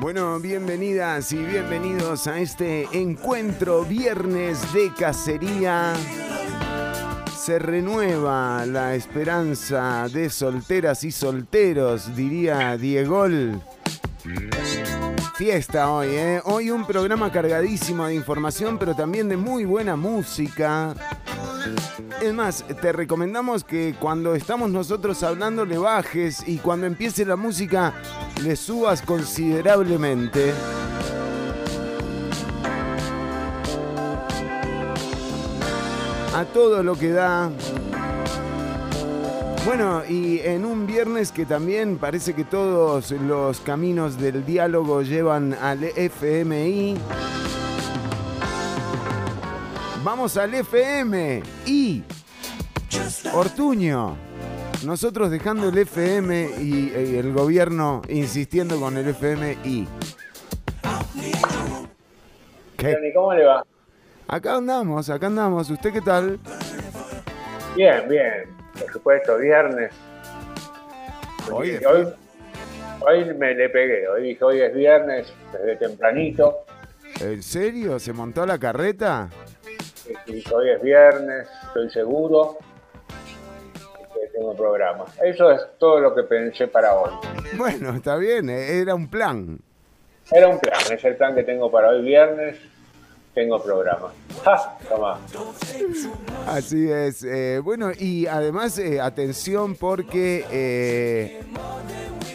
Bueno, bienvenidas y bienvenidos a este encuentro viernes de cacería. Se renueva la esperanza de solteras y solteros, diría Diegol. Fiesta hoy, ¿eh? Hoy un programa cargadísimo de información, pero también de muy buena música. Es más, te recomendamos que cuando estamos nosotros hablando le bajes y cuando empiece la música le subas considerablemente. A todo lo que da. Bueno, y en un viernes que también parece que todos los caminos del diálogo llevan al FMI. Vamos al FMI. Ortuño. Nosotros dejando el FM y, y el gobierno insistiendo con el FMI. ¿Qué? Johnny, ¿Cómo le va? Acá andamos, acá andamos. ¿Usted qué tal? Bien, bien. Por supuesto, viernes. Hoy hoy, hoy me le pegué. Hoy dije, hoy es viernes, desde tempranito. ¿En serio? ¿Se montó la carreta? Dije, hoy es viernes, estoy seguro tengo programa. Eso es todo lo que pensé para hoy. Bueno, está bien, eh, era un plan. Era un plan, es el plan que tengo para hoy viernes. Tengo programa. ¡Ja! Toma. Así es. eh, bueno, y además, eh, atención porque eh,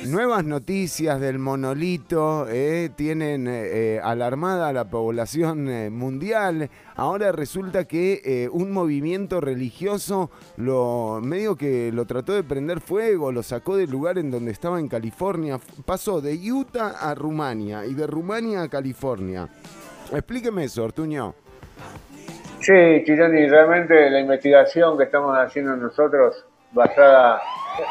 nuevas noticias del monolito eh, tienen eh, alarmada a la población mundial. Ahora resulta que un movimiento religioso lo medio que lo trató de prender fuego, lo sacó del lugar en donde estaba en California. Pasó de Utah a Rumania y de Rumania a California. Explíqueme eso, Ortuño. Sí, Chironi, realmente la investigación que estamos haciendo nosotros, basada,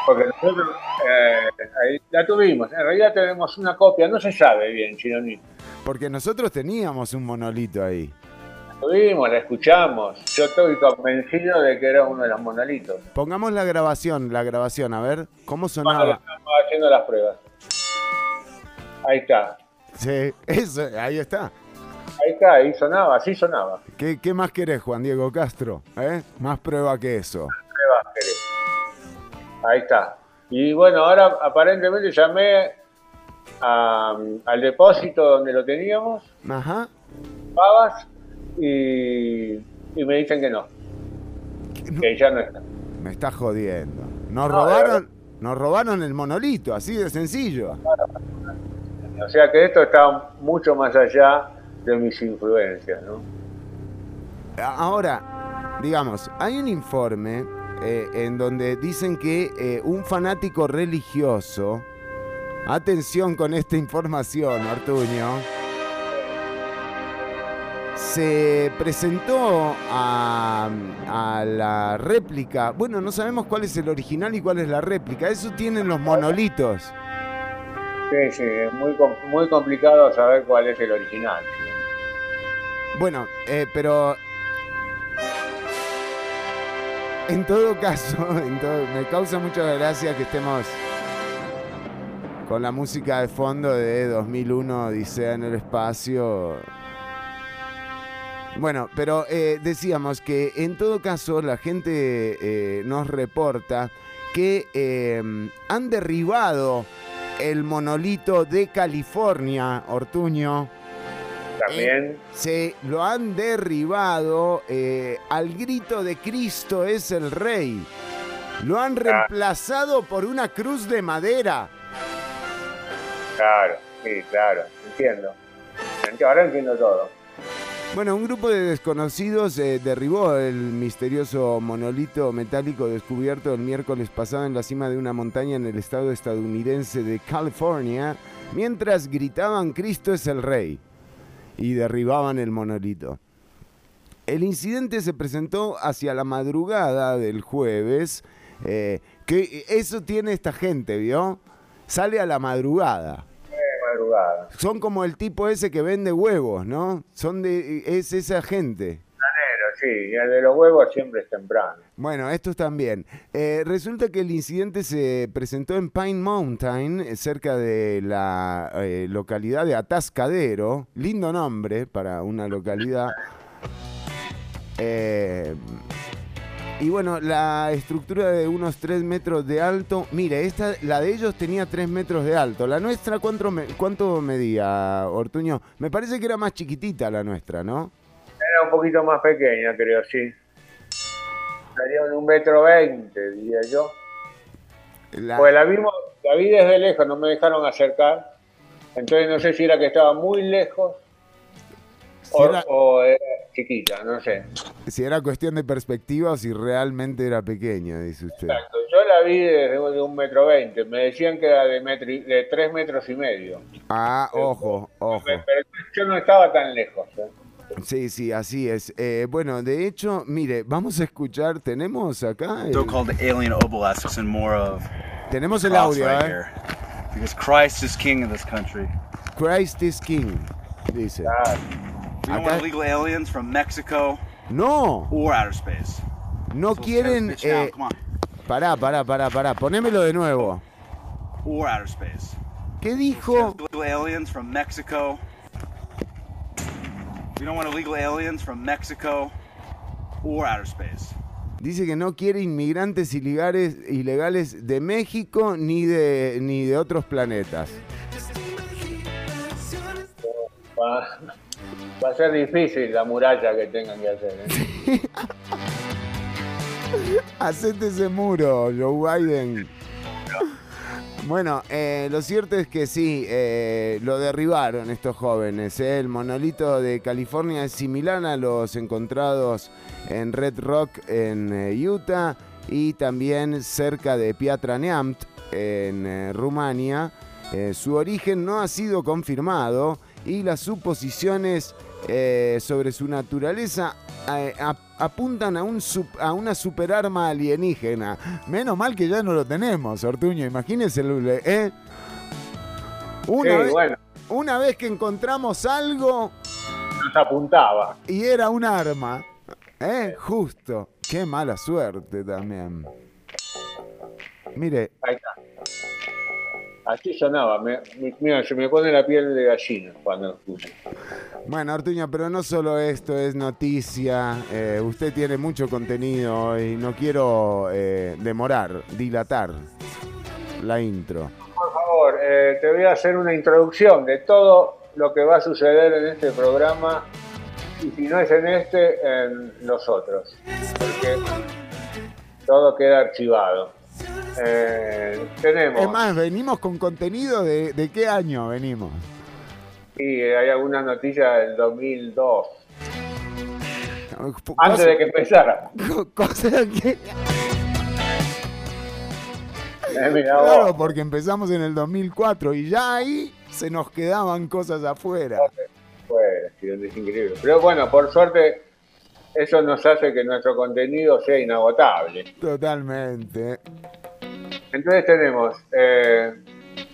porque nosotros eh, ahí la tuvimos, en realidad tenemos una copia, no se sabe bien, Chironi. Porque nosotros teníamos un monolito ahí. La tuvimos, la escuchamos, yo estoy convencido de que era uno de los monolitos. Pongamos la grabación, la grabación, a ver cómo sonaba. estamos haciendo las pruebas. Ahí está, Sí, eso, ahí está. Ahí está, ahí sonaba, así sonaba. ¿Qué, qué más querés, Juan Diego Castro? ¿Eh? Más prueba que eso. Pruebas, querés. Ahí está. Y bueno, ahora aparentemente llamé a- al depósito donde lo teníamos, Ajá. pagas y, y me dicen que no, que ya no está. Me está jodiendo. Nos No, robaron, nos robaron el monolito, así de sencillo. O sea que esto está mucho más allá de mis influencias, ¿no? Ahora, digamos, hay un informe eh, en donde dicen que eh, un fanático religioso, atención con esta información, Ortuño, se presentó a, a la réplica. Bueno, no sabemos cuál es el original y cuál es la réplica. Eso tienen los monolitos. Sí, sí, es muy, muy complicado saber cuál es el original. Bueno, eh, pero en todo caso, me causa mucha gracia que estemos con la música de fondo de 2001, Odisea en el espacio. Bueno, pero eh, decíamos que en todo caso la gente eh, nos reporta que eh, han derribado el monolito de California, Ortuño. También, Se lo han derribado eh, al grito de Cristo es el rey. Lo han reemplazado por una cruz de madera. claro, sí, claro, entiendo. Ent- Ahora entiendo todo. Bueno, un grupo de desconocidos eh, derribó el misterioso monolito metálico descubierto el miércoles pasado en la cima de una montaña en el estado estadounidense de California, mientras gritaban Cristo es el rey y derribaban el monolito. El incidente se presentó hacia la madrugada del jueves, eh, que eso tiene esta gente, ¿vio? Sale a la madrugada. Madrugada. Son como el tipo ese que vende huevos, ¿no? Son de es esa gente. Sí, y el de los huevos siempre es temprano. Bueno, estos también. Eh, resulta que el incidente se presentó en Pine Mountain, eh, cerca de la eh, localidad de Atascadero. Lindo nombre para una localidad. Eh, y bueno, la estructura de unos 3 metros de alto. Mire, esta, la de ellos tenía 3 metros de alto. La nuestra, ¿cuánto, me- cuánto medía, Ortuño? Me parece que era más chiquitita la nuestra, ¿no? Era un poquito más pequeña, creo, sí. Sería de un metro veinte, diría yo. La- Pues la vimos, la vi desde lejos, no me dejaron acercar. Entonces no sé si era que estaba muy lejos si, o, era, o era chiquita, no sé. si era cuestión de perspectiva o si realmente era pequeña, dice usted. Exacto, yo la vi desde de un metro veinte. Me decían que era de, metro y- de tres metros y medio. Ah, ojo, ojo. Pero yo no estaba tan lejos. ¿eh? Sí, sí, así es. Eh, bueno, de hecho, mire, vamos a escuchar, tenemos acá, el- so-called alien obelisks and more of tenemos el audio, ¿eh? Because Christ is king in this country. Christ is King, dice. Ah, We don't want illegal aliens from Mexico No, or outer space. no So quieren... eh, pará, pará, pará, pará, ponémelo de nuevo. Or outer space. ¿Qué dijo? Illegal aliens from Mexico. We don't want illegal aliens from Mexico or outer space. Dice que no quiere inmigrantes ilegales, ilegales de México ni de, ni de otros planetas. va, va a ser difícil la muralla que tengan que hacer. ¿eh? Hacete ese muro, Joe Biden. Bueno, eh, lo cierto es que sí, eh, lo derribaron estos jóvenes. eh. El monolito de California es similar a los encontrados en Red Rock en Utah y también cerca de Piatra Neamt en Rumania. Su origen no ha sido confirmado y las suposiciones sobre su naturaleza apuntan a, un sup- a una superarma alienígena. Menos mal que ya no lo tenemos, Ortuño. Imagínese, el- ¿eh? Una, Sí, vez, bueno, una vez que encontramos algo nos apuntaba. y era un arma, ¿eh? Justo. Qué mala suerte también. Mire, Ahí está. Así sonaba. Me- mi- mira, se me pone la piel de gallina cuando escucho. Bueno, Artuño, pero no solo esto es noticia. eh, usted tiene mucho contenido y no quiero eh, demorar, dilatar la intro. Por favor, eh, te voy a hacer una introducción de todo lo que va a suceder en este programa y si no es en este, en los otros. Porque todo queda archivado. Eh, tenemos, Es más, venimos con contenido de, de qué año venimos. y hay algunas noticias del 2002, Cosa- antes de que empezara. cosa que- Eh, claro, porque empezamos en el 2004 y ya ahí se nos quedaban cosas afuera. Pues, es increíble. Pero bueno, por suerte, eso nos hace que nuestro contenido sea inagotable. Totalmente. Entonces tenemos eh,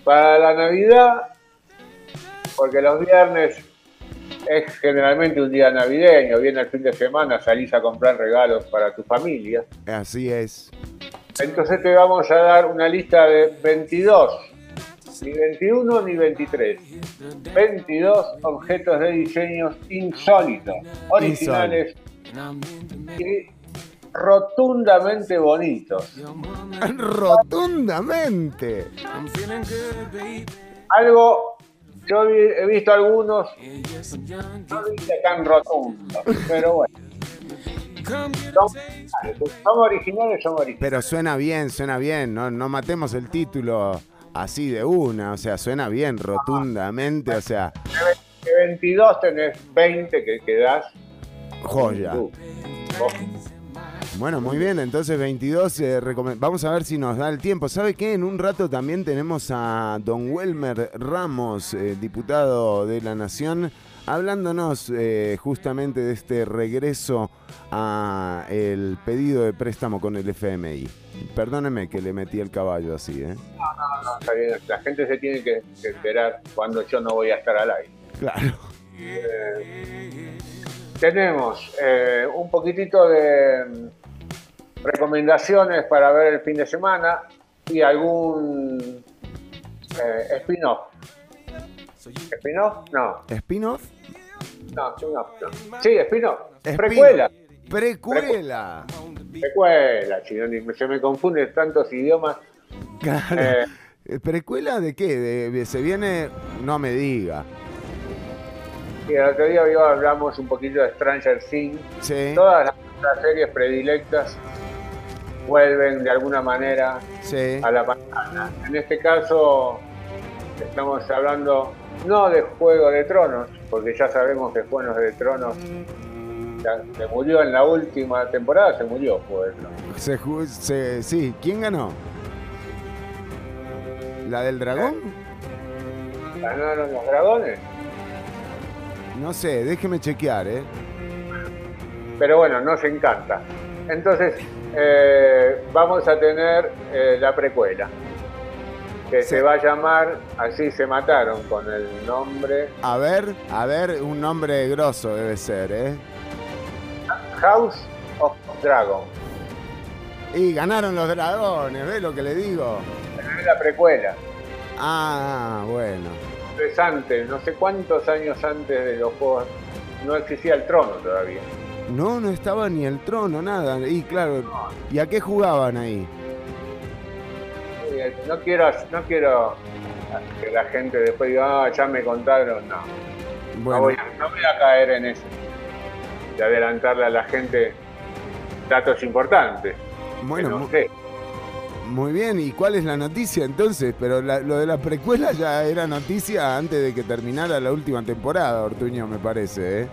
para la Navidad, porque los viernes es generalmente un día navideño, viene el fin de semana, salís a comprar regalos para tu familia. Así es. Entonces te vamos a dar una lista de 22, ni 21 ni 23. 22 objetos de diseños insólitos, originales y rotundamente bonitos. Rotundamente. Algo, yo he visto algunos, no dice tan rotundos, pero bueno. Son, son originales, son originales. Pero suena bien, suena bien. No, no matemos el título así de una. O sea, suena bien, rotundamente. O sea, De 22 tenés 20 que quedás. joya. Bueno, muy bien, entonces 22, eh, vamos a ver si nos da el tiempo. ¿Sabe qué? En un rato también tenemos a don Welmer Ramos, eh, diputado de la Nación, hablándonos eh, justamente de este regreso a el pedido de préstamo con el FMI. Perdóneme que le metí el caballo así, ¿eh? no, está bien, La gente se tiene que, que enterar cuando yo no voy a estar al aire. Claro. tenemos eh, un poquitito de recomendaciones para ver el fin de semana y algún eh, spin-off. ¿Spin-off? No, ¿Spin-off? no, spin-off. no. Sí, spin-off. Spin- Precuela. Precuela. Precuela, Chironi. Se me confunden tantos idiomas. Claro. Eh, ¿Precuela de qué? De- se viene, no me diga. y el otro día hablamos un poquito de Stranger Things. Sí, Todas las, las series predilectas vuelven de alguna manera sí. a la pantalla. En este caso estamos hablando no de Juego de Tronos, porque ya sabemos que Juego de Tronos se murió en la última temporada, se murió Juego de Tronos. Se, se- sí, ¿quién ganó? ¿La del dragón? ¿Ganaron los dragones? No sé, déjeme chequear, ¿eh? Pero bueno, nos encanta. Entonces, eh, vamos a tener eh, la precuela, que Sí. se va a llamar Así se mataron, con el nombre A ver, a ver, un nombre grosso debe ser, ¿eh? House of Dragon. Y ganaron los dragones, ¿ves lo que le digo? Es la precuela. Ah, bueno. Es antes, no sé cuántos años antes de los juegos, no existía el trono todavía. No, no estaba ni el trono, nada. Y claro, ¿y a qué jugaban ahí? No quiero, no quiero que la gente después diga, ah, ya me contaron, no. No, Bueno, voy a, no voy a caer en eso. De adelantarle a la gente datos importantes. bueno, no mu- sé. muy bien. ¿Y cuál es la noticia entonces? Pero la- lo de la precuela ya era noticia antes de que terminara la última temporada, Ortuño, me parece, ¿eh?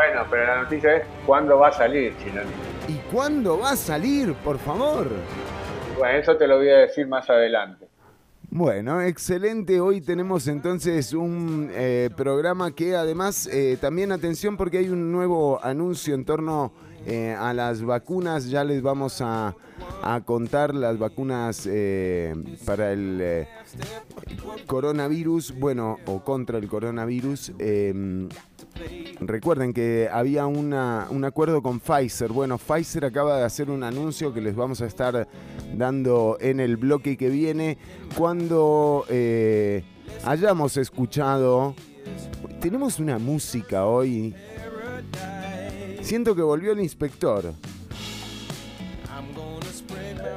Bueno, pero la noticia es cuándo va a salir, Chinoni. ¿Y cuándo va a salir, por favor? Bueno, eso te lo voy a decir más adelante. Bueno, excelente. Hoy tenemos entonces un eh, programa que además, eh, también atención porque hay un nuevo anuncio en torno eh, a las vacunas. Ya les vamos a, a contar las vacunas eh, para el coronavirus, bueno, o contra el coronavirus. Recuerden que había una- un acuerdo con Pfizer. Bueno, Pfizer acaba de hacer un anuncio que les vamos a estar dando en el bloque que viene cuando eh, hayamos escuchado... Tenemos una música hoy. Siento que volvió el inspector.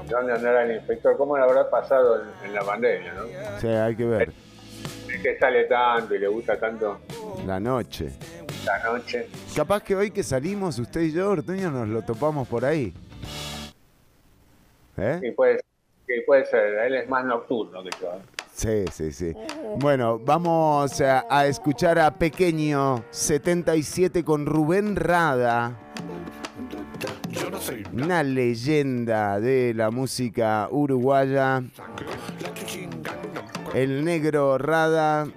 ¿Dónde andará el inspector? ¿Cómo le habrá pasado en, en la pandemia, no? Sea, hay que ver. Que sale tanto y le gusta tanto La noche. la noche. Capaz que hoy que salimos, usted y yo, Ortuño, nos lo topamos por ahí. ¿Eh? Y puede, que puede ser, él es más nocturno que yo. ¿eh? Sí, sí, sí. Bueno, vamos a, a escuchar a Pequeño 77 con Rubén Rada. Una leyenda de la música uruguaya. El negro Rada.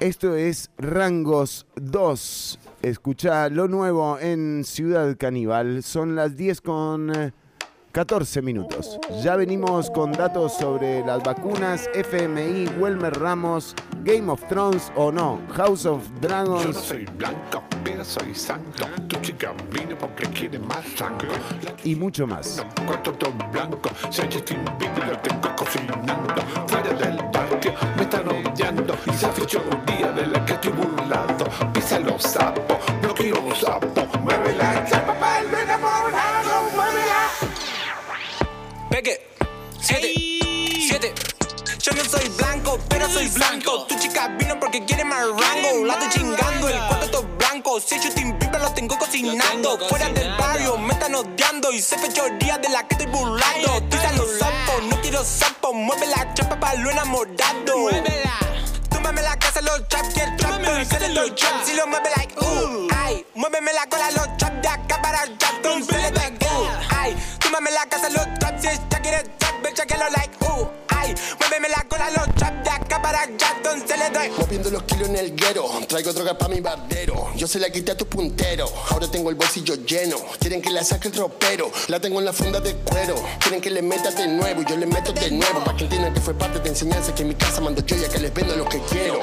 Esto es Rangos 2. Escucha lo nuevo en Ciudad Caníbal. Son las 10 con 14 minutos. Ya venimos con datos sobre las vacunas, FMI, Welmer Ramos, Game of Thrones o no, House of Yo no Dragons soy blanco, pero soy santo. Tu chica vino porque quiere más sangre. y mucho más. Cuatro todo blanco, si hay lo tengo cocinando. Fuera del patio me están odiando. Y se fichó un día de la que estoy burlado. Pisa los sapos, no quiero sapos. Mueve la chapa enamorado, muévela. Peque, siete, siete. Yo no soy blanco, pero soy blanco. Tu chica vino porque quiere más rango. La estoy chingando, el cuarto todo blanco. Si yo te invito, lo tengo cocinando. Fuera del barrio, me están odiando. Y se fechoría de la que estoy burlando. Tira los sapos, no quiero sapos. Mueve la chapa para lo enamorado. Muévela. Túmbame la casa, los chaps y el trap. Y se le doy trap. Si lo mueve like, uh, ay. Muéveme la cola, los chaps de acá para el trap. Con se le ay. Túmbame la casa, los traps. Si ella quiere trap, bitch, que lo like, uh, ay. Muéveme la cola, los trap de acá para allá, entonces le doy. Moviendo los kilos en el guero, traigo droga pa' mi barbero. Yo se la quité a tu puntero, ahora tengo el bolsillo lleno. Quieren que la saque el tropero, la tengo en la funda de cuero. Quieren que le meta de nuevo, y yo le meto de nuevo. Pa' que entiendan que fue parte de enseñanza que en mi casa mando yo ya que les vendo lo que quiero.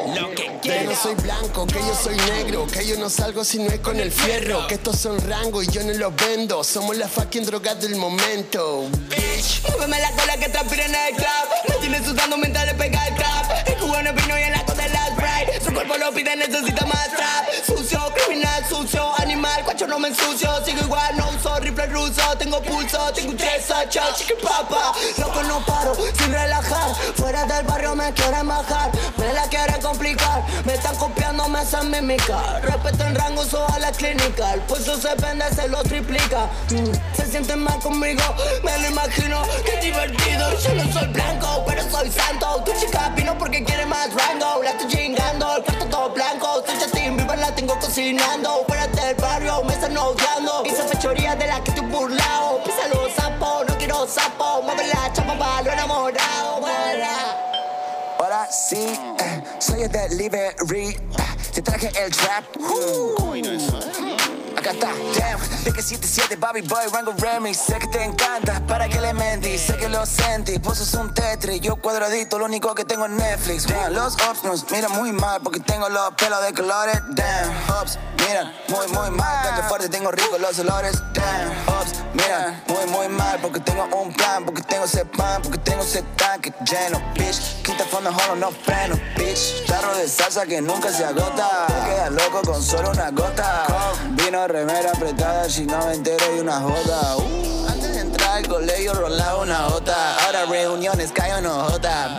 Que no soy blanco, que yo soy negro, que yo no salgo si no es con el fierro. Que estos son rangos y yo no los vendo. Somos la fucking droga del momento. Bitch. Muéveme la cola que transpira en el club. Me tiene sudando mientras le pega el trap. El cubano vino y en la de la Sprite. Su cuerpo lo pide, necesita más trap. Sucio, criminal, sucio, animal. Cuacho no me ensucio. Sigo igual, no uso rifle ruso. Tengo pulso, tengo tres ocho, chicken papa. Loco, no paro, sin relajar. Fuera del barrio me quieren bajar. Me la quieren complicar. Me están copiando, me hacen mimicar. Respeto en rango, uso a la clínica. El pulso se vende, se lo triplica. Mm, Se conmigo, me lo imagino. Qué divertido. Yo no soy blanco, pero soy santo. Tu chica vino porque quiere más rango. La estoy chingando, el cuarto todo blanco. Soy Justin Bieber, la tengo cocinando. Fuera del barrio, me están odiando. Hice fechoría de la que estoy burlado. Pisa los sapos, no quiero sapo. Mueve la chapa pa' lo enamorado. Ahora sí, eh, soy el delivery. Traje el trap. Uh, Acá está, damn. De que 77, Bobby Boy, Rango Remix. Sé que te encanta, para que le mentí. Sé que lo sentí, vos sos un tetris. Yo cuadradito, lo único que tengo es Netflix. Damn, los ops nos miran muy mal porque tengo los pelos de colores. Damn, ops, miran muy, muy mal. Tanto fuerte, tengo rico los olores. Damn, ops, miran muy, muy mal porque tengo un plan. Porque tengo ese pan, porque tengo ese tanque lleno. Bitch, quinta fondo, jolo, no freno. Bitch, tarro de salsa que nunca se agota. Te quedas loco con solo una gota. Vino remera apretada, no me entero y una jota. Uh, antes de entrar al colegio rolaba una jota. Ahora reuniones cae una jota.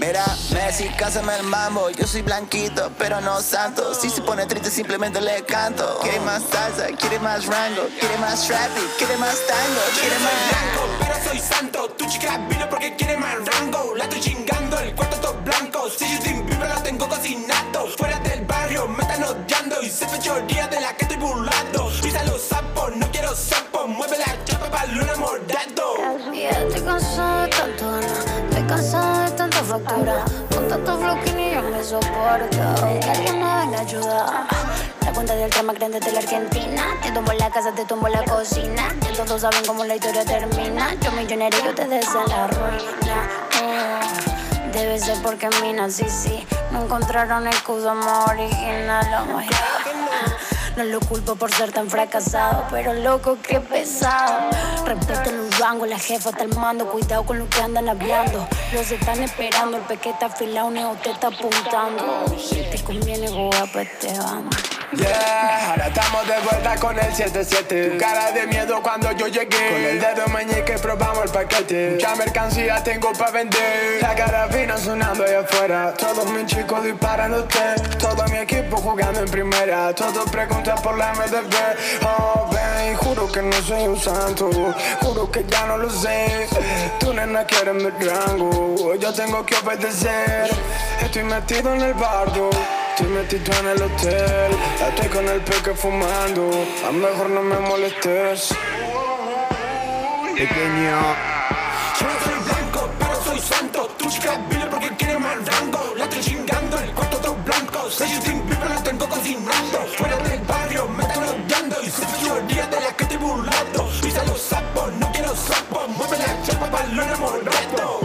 Mira, Messi, cásame el mambo. Yo soy blanquito, pero no santo. Si se pone triste, simplemente le canto. Quiere más salsa, quiere más rango, quiere más trappy, quiere más tango, quiere más. blanco, pero soy santo. Tu chica vino porque quiere más rango. La estoy chingando, el cuarto todo blanco. Si yo sin Bieber la tengo cocinando. Fuera del barrio me están odiando. Y se fechoría de la que estoy burlando. Pisa los sapos, no quiero sapos. Mueve la chapa para lo enamorado. Ya estoy cansado de tanto ganar, estoy cansado de tanta factura. Con tanto flow que ni yo me soporto. Que alguien me venga a ayudar. La cuenta del trama grande de la Argentina. Te tumbo la casa, te tumbo la cocina. Que todos saben cómo la historia termina. Yo millonario y ustedes en la ruina. Oh, Debe ser porque mina, sí, sí. No encontraron excusa más original. My God. No lo culpo por ser tan fracasado, pero loco, qué pesado. Respeto en un rango, la jefa está al mando. Cuidado con lo que andan hablando. Los están esperando, el pequete afilado, neo te está apuntando. Si te conviene, guapa, este bando. Yeah, ahora estamos de vuelta con el 77. Tu cara de miedo cuando yo llegué. Con el dedo meñique probamos el paquete. Mucha mercancía tengo para vender. La carabina sonando allá afuera. Todos mis chicos disparándote. Todo mi equipo jugando en primera. Todos preguntan por la MDB. Oh, ven, juro que no soy un santo. Juro que ya no lo sé. Tu nena quiere mi rango. Yo tengo que obedecer. Estoy metido en el bardo. Estoy metido en el hotel, ya estoy con el peque fumando. A lo mejor no me molestes. Pequeño. Yo no soy blanco, pero soy santo. Tu chica vino porque quiere más rango. La estoy chingando, el cuarto todo blanco. Soy Justin Bieber, la tengo cocinando. Fuera del barrio me están odiando. Y soy mayoría de la que estoy burlando. Pisa los sapos, no quiero sapos. Mueve la chapa para lo enamorado.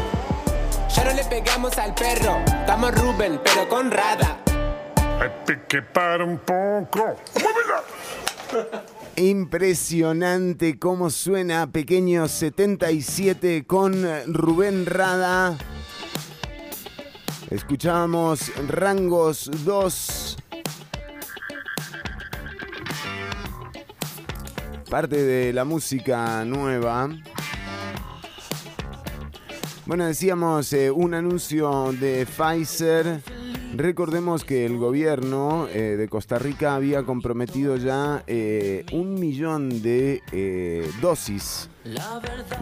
Ya no le pegamos al perro. Estamos Rubén, pero con Rada. Que para un poco. Impresionante cómo suena Pequeño 77 con Rubén Rada. Escuchamos Rangos 2. Parte de la música nueva. Bueno, decíamos eh, un anuncio de Pfizer. Recordemos que el gobierno eh, de Costa Rica había comprometido ya eh, un millón de eh, dosis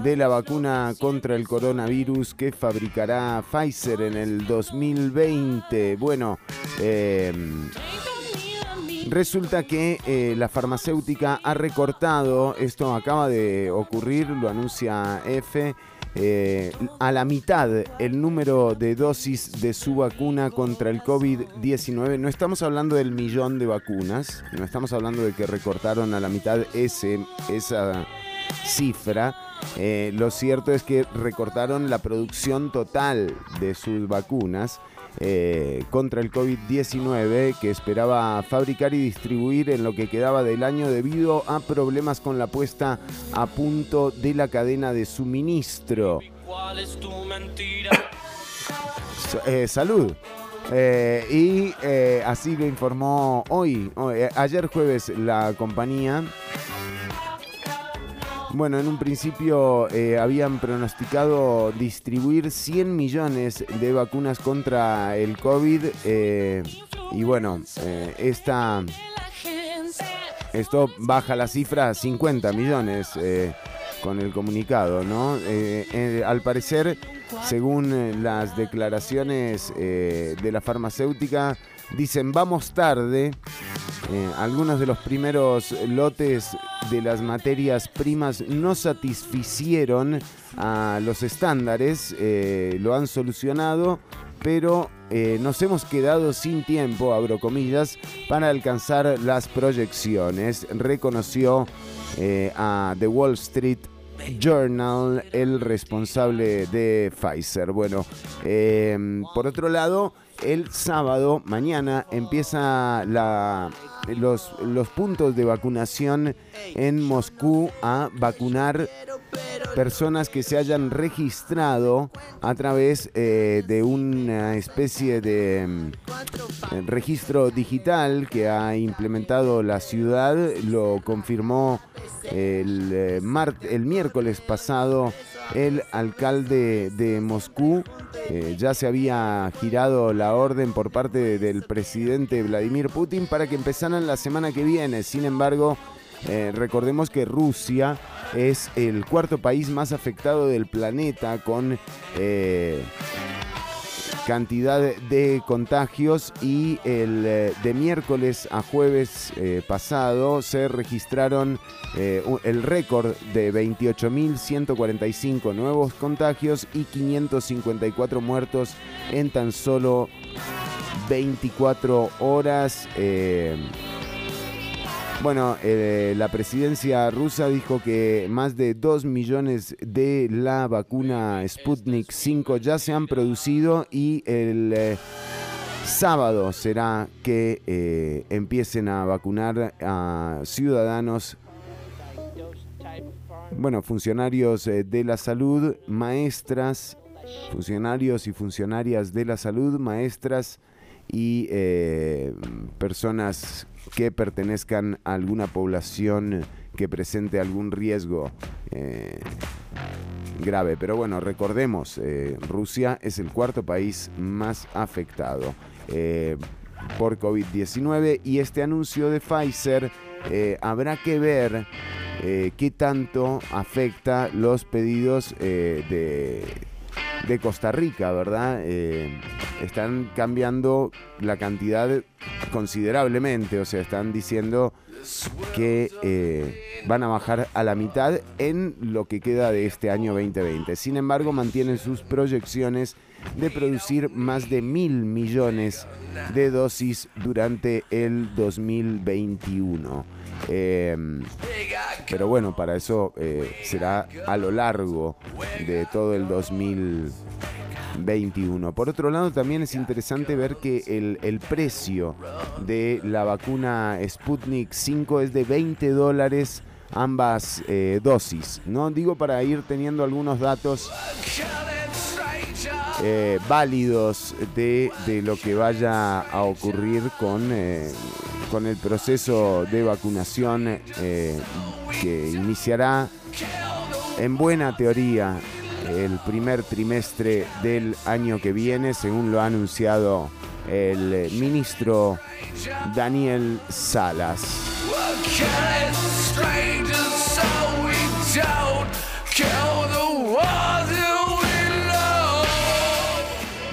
de la vacuna contra el coronavirus que fabricará Pfizer en el 2020. Bueno, eh, Resulta que la farmacéutica ha recortado, esto acaba de ocurrir, lo anuncia F, eh, a la mitad el número de dosis de su vacuna contra el COVID-19. No estamos hablando del millón de vacunas, no estamos hablando de que recortaron a la mitad ese, esa cifra. Eh, lo cierto es que recortaron la producción total de sus vacunas eh, contra el COVID-19 que esperaba fabricar y distribuir en lo que quedaba del año debido a problemas con la puesta a punto de la cadena de suministro. Eh, salud. Eh, y eh, así lo informó hoy, ayer jueves, la compañía. Bueno, en un principio eh, habían pronosticado distribuir 100 millones de vacunas contra el COVID. eh, y bueno, eh, esta, esto baja la cifra a 50 millones con el comunicado, ¿no? Al parecer, según las declaraciones de la farmacéutica, dicen vamos tarde. Eh, algunos de los primeros lotes de las materias primas no satisficieron a los estándares, eh, lo han solucionado, pero eh, nos hemos quedado sin tiempo, abro comillas, para alcanzar las proyecciones, reconoció a The Wall Street Journal, el responsable de Pfizer. Bueno, por otro lado, el sábado, mañana, empieza la, los, los puntos de vacunación en Moscú a vacunar personas que se hayan registrado a través eh, de una especie de mm, registro digital que ha implementado la ciudad, lo confirmó el, eh, el miércoles pasado el alcalde de Moscú. Eh, ya se había girado la orden por parte del presidente Vladimir Putin para que empezaran la semana que viene. Sin embargo, eh, recordemos que Rusia es el cuarto país más afectado del planeta con eh, cantidad de contagios y el eh, de miércoles a jueves eh, pasado se registraron eh, el récord de 28.145 nuevos contagios y 554 muertos en tan solo 24 horas. Bueno, eh, la presidencia rusa dijo que más de 2 millones de la vacuna Sputnik 5 ya se han producido y el eh, sábado será que eh, empiecen a vacunar a ciudadanos, bueno, funcionarios eh, de la salud, maestras, funcionarios y funcionarias de la salud, maestras y eh, personas que pertenezcan a alguna población que presente algún riesgo eh, grave. Pero bueno, recordemos, eh, Rusia es el cuarto país más afectado eh, por COVID-19 y este anuncio de Pfizer habrá que ver qué tanto afecta los pedidos de de Costa Rica, ¿verdad? Eh, están cambiando la cantidad considerablemente, o sea, están diciendo que eh, van a bajar a la mitad en lo que queda de este año 2020. Sin embargo, mantienen sus proyecciones de producir más de mil millones de dosis durante el 2021. Eh, pero bueno, para eso eh, será a lo largo de todo el 2021. Por otro lado, también es interesante ver que el, el precio de la vacuna Sputnik 5 es de 20 dólares ambas eh, dosis. No digo para ir teniendo algunos datos eh, válidos de, de lo que vaya a ocurrir con, eh, con el proceso de vacunación eh, que iniciará en buena teoría el primer trimestre del año que viene, según lo ha anunciado el ministro Daniel Salas.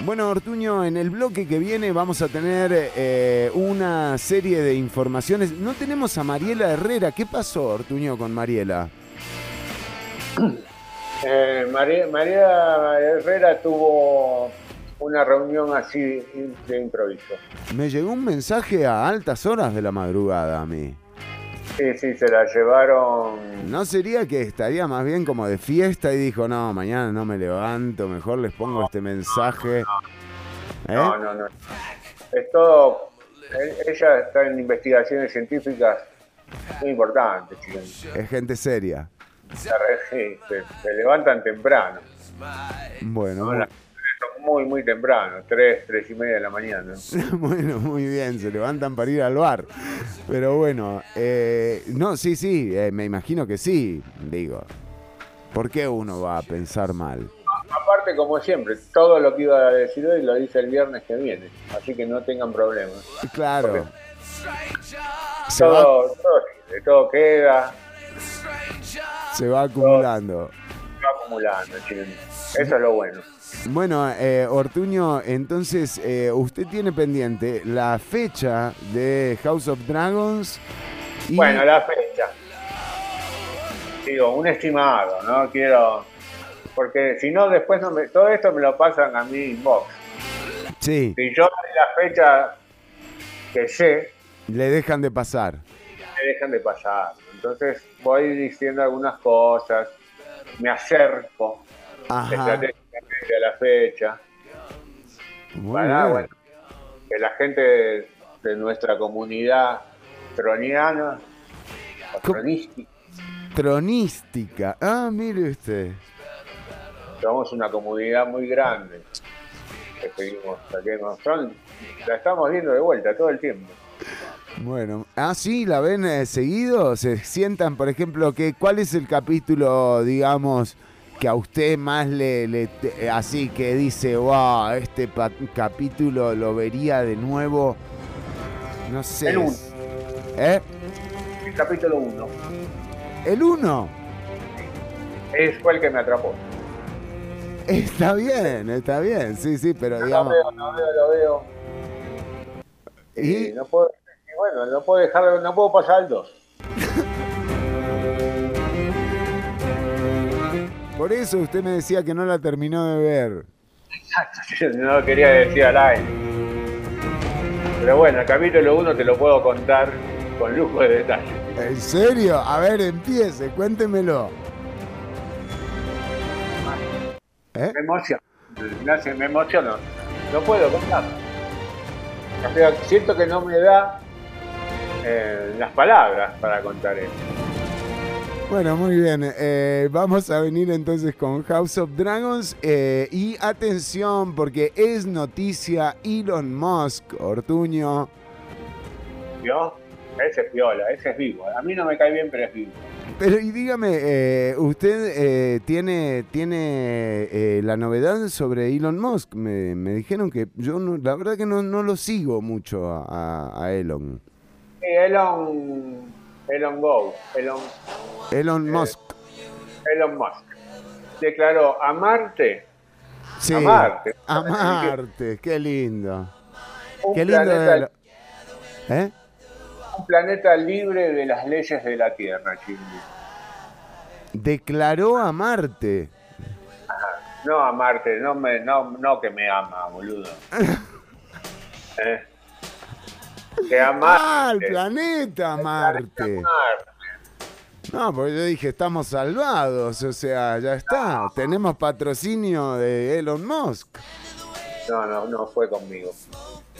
Bueno, Ortuño, en el bloque que viene vamos a tener eh, una serie de informaciones. No tenemos a Mariela Herrera. ¿Qué pasó, Ortuño, con Mariela? Eh, María, María Herrera tuvo una reunión así de improviso. Me llegó un mensaje a altas horas de la madrugada a mí. Sí, sí, se la llevaron. ¿No sería que estaría más bien como de fiesta y dijo, no, mañana no me levanto, mejor les pongo este mensaje? ¿Eh? No, no, no. Es todo. Ella está en investigaciones científicas muy importantes, chicos. Es gente seria. Se, levantan temprano. Bueno, ¿no? muy- Las- Muy, muy temprano, tres, tres y media de la mañana. bueno, muy bien, se levantan para ir al bar. Pero bueno, eh, no, sí, sí, eh, me imagino que sí, digo. ¿Por qué uno va a pensar mal? Aparte, como siempre, todo lo que iba a decir hoy lo dice el viernes que viene, así que no tengan problemas. Claro. Se va, Todo, todo todo queda, se va acumulando. va acumulando, chicos. Eso es lo bueno. Bueno, eh, Ortuño, entonces eh, usted tiene pendiente la fecha de House of Dragons y Bueno, la fecha. Digo, un estimado, ¿no? Quiero. Porque si no, después no me, todo esto me lo pasan a mi inbox. sí, Si yo la fecha que sé, le dejan de pasar. me dejan de pasar. Entonces voy diciendo algunas cosas, me acerco Ajá. Estratégicamente a la fecha. Para bueno, que la gente de, de nuestra comunidad troniana, tronística, Tronística. Ah, mire usted. somos una comunidad muy grande que seguimos a Game of Thrones. La estamos viendo de vuelta todo el tiempo. Bueno, ah, sí, la ven eh, seguido. Se sientan, por ejemplo, que ¿cuál es el capítulo, digamos, que a usted más le, le- así que dice, wow, este capítulo lo vería de nuevo? No sé. El uno. ¿Eh? El capítulo 1 El 1. es fue el que me atrapó. Está bien, está bien, sí, sí, pero Lo digamos. veo, lo veo, lo veo. Y Y no puedo, bueno, no puedo dejar, no puedo pasar al 2. Por eso usted me decía que no la terminó de ver. no lo quería decir al aire. Pero bueno, el capítulo 1 te lo puedo contar con lujo de detalle. ¿En serio? A ver, empiece, cuéntemelo. ¿Eh? Me me, hace- me emociono. No puedo contar. O sea, siento que no me da eh, las palabras para contar eso. Bueno, muy bien. eh, vamos a venir entonces con House of Dragons. eh, y atención, porque es noticia Elon Musk, Ortuño. ¿Vio? Ese es piola, ese es vivo. A mí no me cae bien, pero es vivo. Pero y dígame, eh, ¿usted eh, tiene, tiene la novedad sobre Elon Musk? Me, me dijeron que yo no- la verdad que no, no lo sigo mucho a, a- Elon. Sí, Elon, Elon Go, Elon, Elon Musk. Elon Musk declaró a Marte, Sí, a Marte. a Marte, qué lindo. un, Qué lindo. planeta, de lo- ¿Eh? un planeta libre de las leyes de la Tierra, Chile. Declaró a Marte. No a Marte, no, me, no, no que me ama, boludo. ¿Eh? Que a Ah, el Marte. planeta Marte. No, porque yo dije, estamos salvados, o sea, ya está. Tenemos patrocinio de Elon Musk. No, no, no fue conmigo.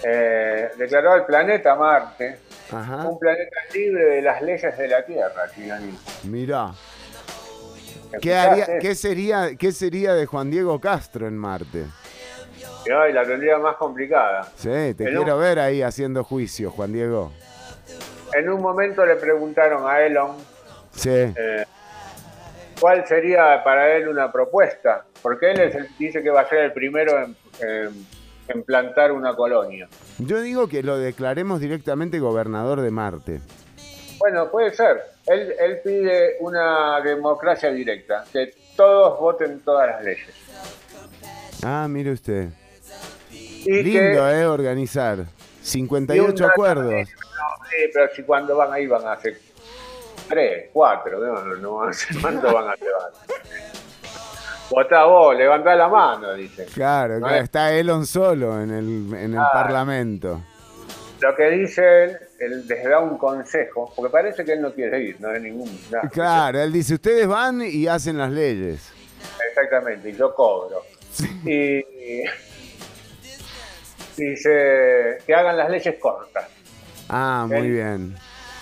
Eh, declaró al planeta Marte Ajá. un planeta libre de las leyes de la Tierra, Chilani. Mirá. ¿Qué, haría, qué, sería, ¿Qué sería de Juan Diego Castro en Marte? Y hoy la tendría más complicada. Sí, te En quiero un- ver ahí haciendo juicio, Juan Diego. En un momento le preguntaron a Elon Sí. eh, cuál sería para él una propuesta, porque él es el- dice que va a ser el primero en, en- en plantar una colonia. Yo digo que lo declaremos directamente gobernador de Marte. Bueno, puede ser. Él, él pide una democracia directa, que todos voten todas las leyes. Ah, mire usted. Y Lindo, que, ¿eh? Organizar. y un 58 dato- acuerdos. No, sí, pero si cuando van ahí van a hacer tres, cuatro, no, no, no van a hacer, ¿cuánto van a llevar? Votá vos, levantá la mano, dice. Claro, No claro, es- está Elon solo en el, en el Ah. Parlamento. Lo que dice él, él les da un consejo, porque parece que él no quiere ir, no es ningún... nada. Claro, él dice, ustedes van y hacen las leyes. Exactamente, y yo cobro. Y, y dice que hagan las leyes cortas. Ah, muy bien.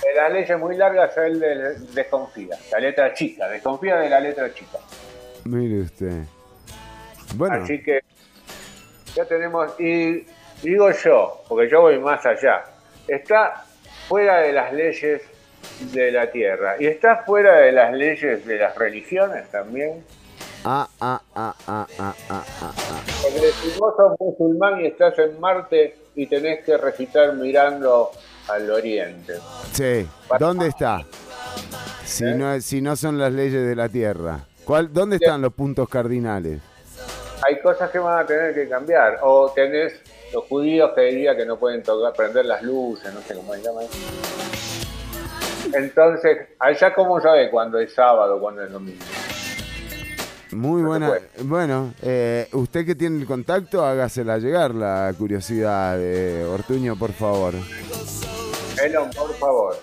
De las leyes muy largas él de- desconfía. La letra chica, desconfía de la letra chica. Mire usted. Bueno, Así que ya tenemos, y digo yo, porque yo voy más allá, está fuera de las leyes de la tierra y está fuera de las leyes de las religiones también. Ah, ah, ah, ah, ah, ah, ah, ah. Porque si vos sos musulmán y estás en Marte y tenés que recitar mirando al oriente. Sí, ¿dónde está? Si ¿Eh? no, si no son las leyes de la Tierra. ¿Cuál, ¿Dónde están los puntos cardinales? Hay cosas que van a tener que cambiar. O tenés los judíos que diría que no pueden tocar, prender las luces, no sé cómo se llama. eso. Entonces, allá cómo sabe cuándo es sábado, cuándo es domingo. Muy No buena. Bueno, eh, usted que tiene el contacto, hágasela llegar la curiosidad de Ortuño, por favor. Elon, por favor.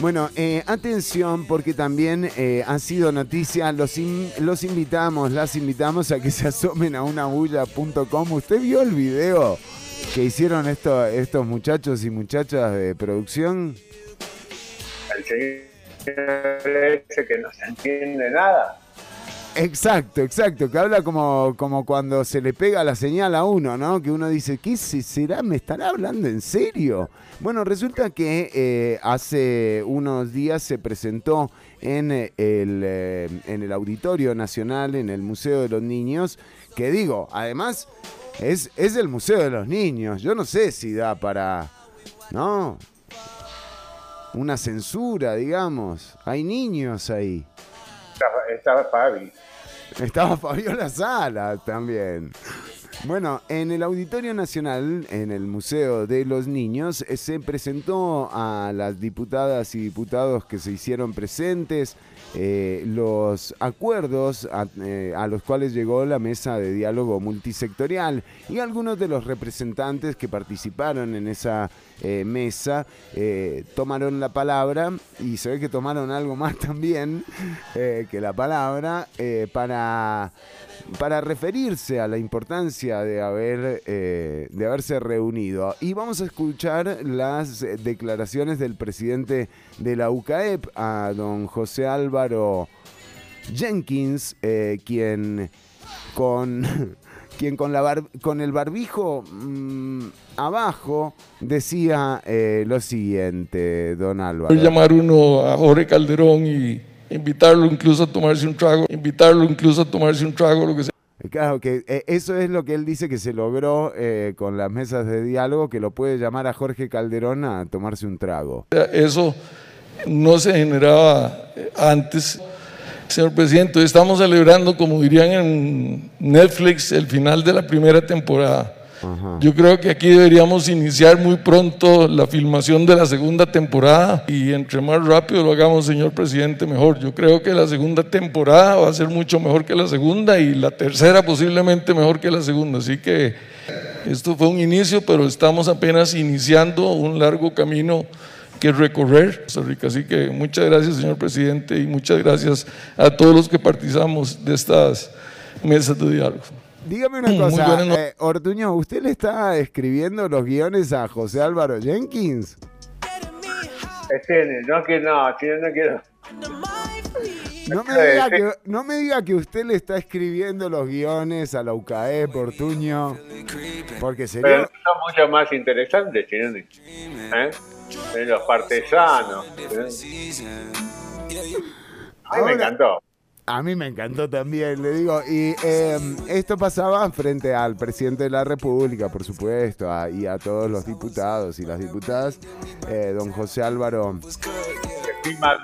Bueno, eh, atención porque también eh, han sido noticias, los, in- los invitamos, las invitamos a que se asomen a unabulla.com. ¿Usted vio el video que hicieron esto- estos muchachos y muchachas de producción? El señor ese que no se entiende nada. Exacto, exacto, que habla como, como cuando se le pega la señal a uno, ¿no? Que uno dice, ¿qué se- será? ¿Me estará hablando en serio? Bueno, resulta que eh, hace unos días se presentó en eh, el, eh, en el Auditorio Nacional, en el Museo de los Niños, que digo, además es, es el Museo de los Niños, yo no sé si da para, ¿no? Una censura, digamos, hay niños ahí. Estaba, estaba Fabi. Estaba Fabiola Sala también. Bueno, en el Auditorio Nacional, en el Museo de los Niños, eh, se presentó a las diputadas y diputados que se hicieron presentes eh, los acuerdos a, eh, a los cuales llegó la mesa de diálogo multisectorial y algunos de los representantes que participaron en esa eh, mesa tomaron la palabra y se ve que tomaron algo más también que la palabra para para referirse a la importancia de haber eh, de haberse reunido. Y vamos a escuchar las eh, declaraciones del presidente de la UCAEP a don José Álvaro Jenkins eh, quien con quien con la con el barbijo mm, abajo decía lo siguiente don Álvaro. Llamar uno a Jorge Calderón y invitarlo incluso a tomarse un trago, invitarlo incluso a tomarse un trago, lo que sea. Claro, que eh, eso es lo que él dice que se logró eh, con las mesas de diálogo, que lo puede llamar a Jorge Calderón a tomarse un trago. Eso no se generaba eh, antes. Señor presidente, hoy estamos celebrando, como dirían en Netflix, el final de la primera temporada. Yo creo que aquí deberíamos iniciar muy pronto la filmación de la segunda temporada y entre más rápido lo hagamos, señor presidente, mejor. Yo creo que la segunda temporada va a ser mucho mejor que la segunda y la tercera posiblemente mejor que la segunda. Así que esto fue un inicio, pero estamos apenas iniciando un largo camino que recorrer, Costa Rica. Así que muchas gracias, señor presidente, y muchas gracias a todos los que participamos de estas mesas de diálogo. Dígame una Muy cosa, eh, Ortuño, ¿usted le está escribiendo los guiones a José Álvaro Jenkins? Este, no, que no, no, no quiero. No me, diga que, no me diga que usted le está escribiendo los guiones a la UCAE, Ortuño, porque Pero sería... no son mucho más interesantes, Chironi. ¿Eh? De los partesanos. ¿eh? A mí me encantó. A mí me encantó también, le digo. Y eh, esto pasaba frente al presidente de la República, por supuesto, y a todos los diputados y las diputadas, eh, don José Álvaro.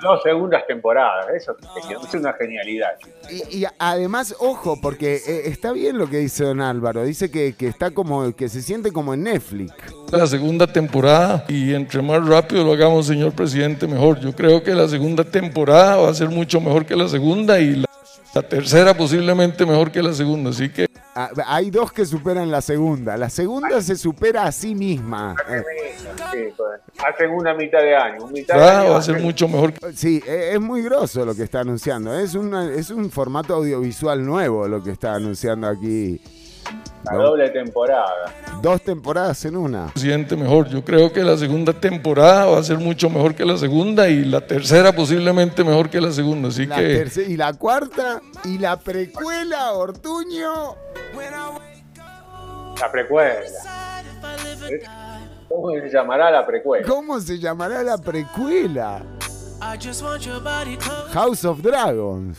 Dos segundas temporadas. Eso es una genialidad. Y, y además, ojo, porque eh, está bien lo que dice don Álvaro. Dice que, que está como, que se siente como en Netflix. la segunda temporada y entre más rápido lo hagamos, señor presidente, mejor. Yo creo que la segunda temporada va a ser mucho mejor que la segunda y la La tercera posiblemente mejor que la segunda, así que Ah, Hay dos que superan la segunda. La segunda se supera a sí misma. Sí, pues, hacen una mitad de año. Mitad de ah, año va a ser hacen- mucho mejor. Sí, e- es muy grosso lo que está anunciando. Es, una, es un formato audiovisual nuevo lo que está anunciando aquí. La doble temporada. Dos temporadas en una. Presidente mejor. Yo creo que la segunda temporada va a ser mucho mejor que la segunda y la tercera posiblemente mejor que la segunda, así La que y la cuarta y la precuela, Ortuño. La precuela. ¿Cómo se llamará la precuela? ¿Cómo se llamará la precuela? House of Dragons.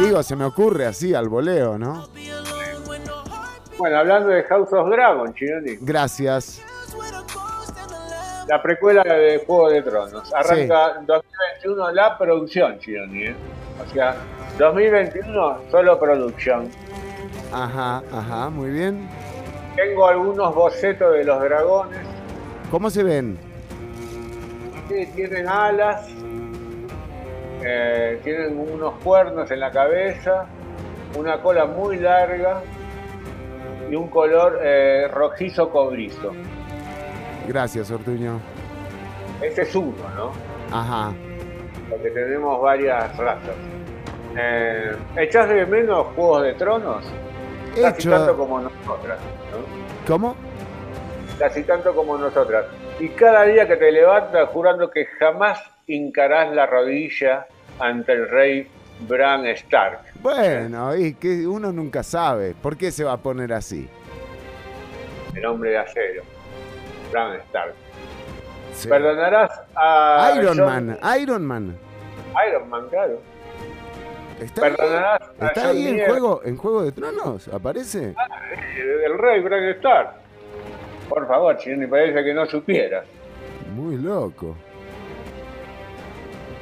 Digo, se me ocurre así al voleo, ¿no? Bueno, hablando de House of Dragon, Chironi. Gracias. La precuela de Juego de Tronos. Arranca en 2021 la producción, Chironi. ¿eh? O sea, 2021 solo producción. Ajá, ajá, muy bien. Tengo algunos bocetos de los dragones. ¿Cómo se ven? Sí, tienen alas, eh, tienen unos cuernos en la cabeza, una cola muy larga y un color eh, rojizo cobrizo. Gracias, Ortuño. Ese es uno, ¿no? Ajá. Porque tenemos varias razas. Eh, ¿Echás de menos Juegos de Tronos? Casi Hecho. tanto como nosotras, ¿no? ¿Cómo? Casi tanto como nosotras. Y cada día que te levantas jurando que jamás hincarás la rodilla ante el rey Bran Stark. Bueno, y que uno nunca sabe. ¿Por qué se va a poner así? el hombre de acero, Bran Stark. Sí. Perdonarás a Iron Man, Iron Man. Iron Man, claro. ¿Está ahí, Perdonarás a ¿Está Jon ahí en juego, en Juego de Tronos? ¿Aparece? El rey Bran Stark. Por favor, si me parece que no supieras. Muy loco.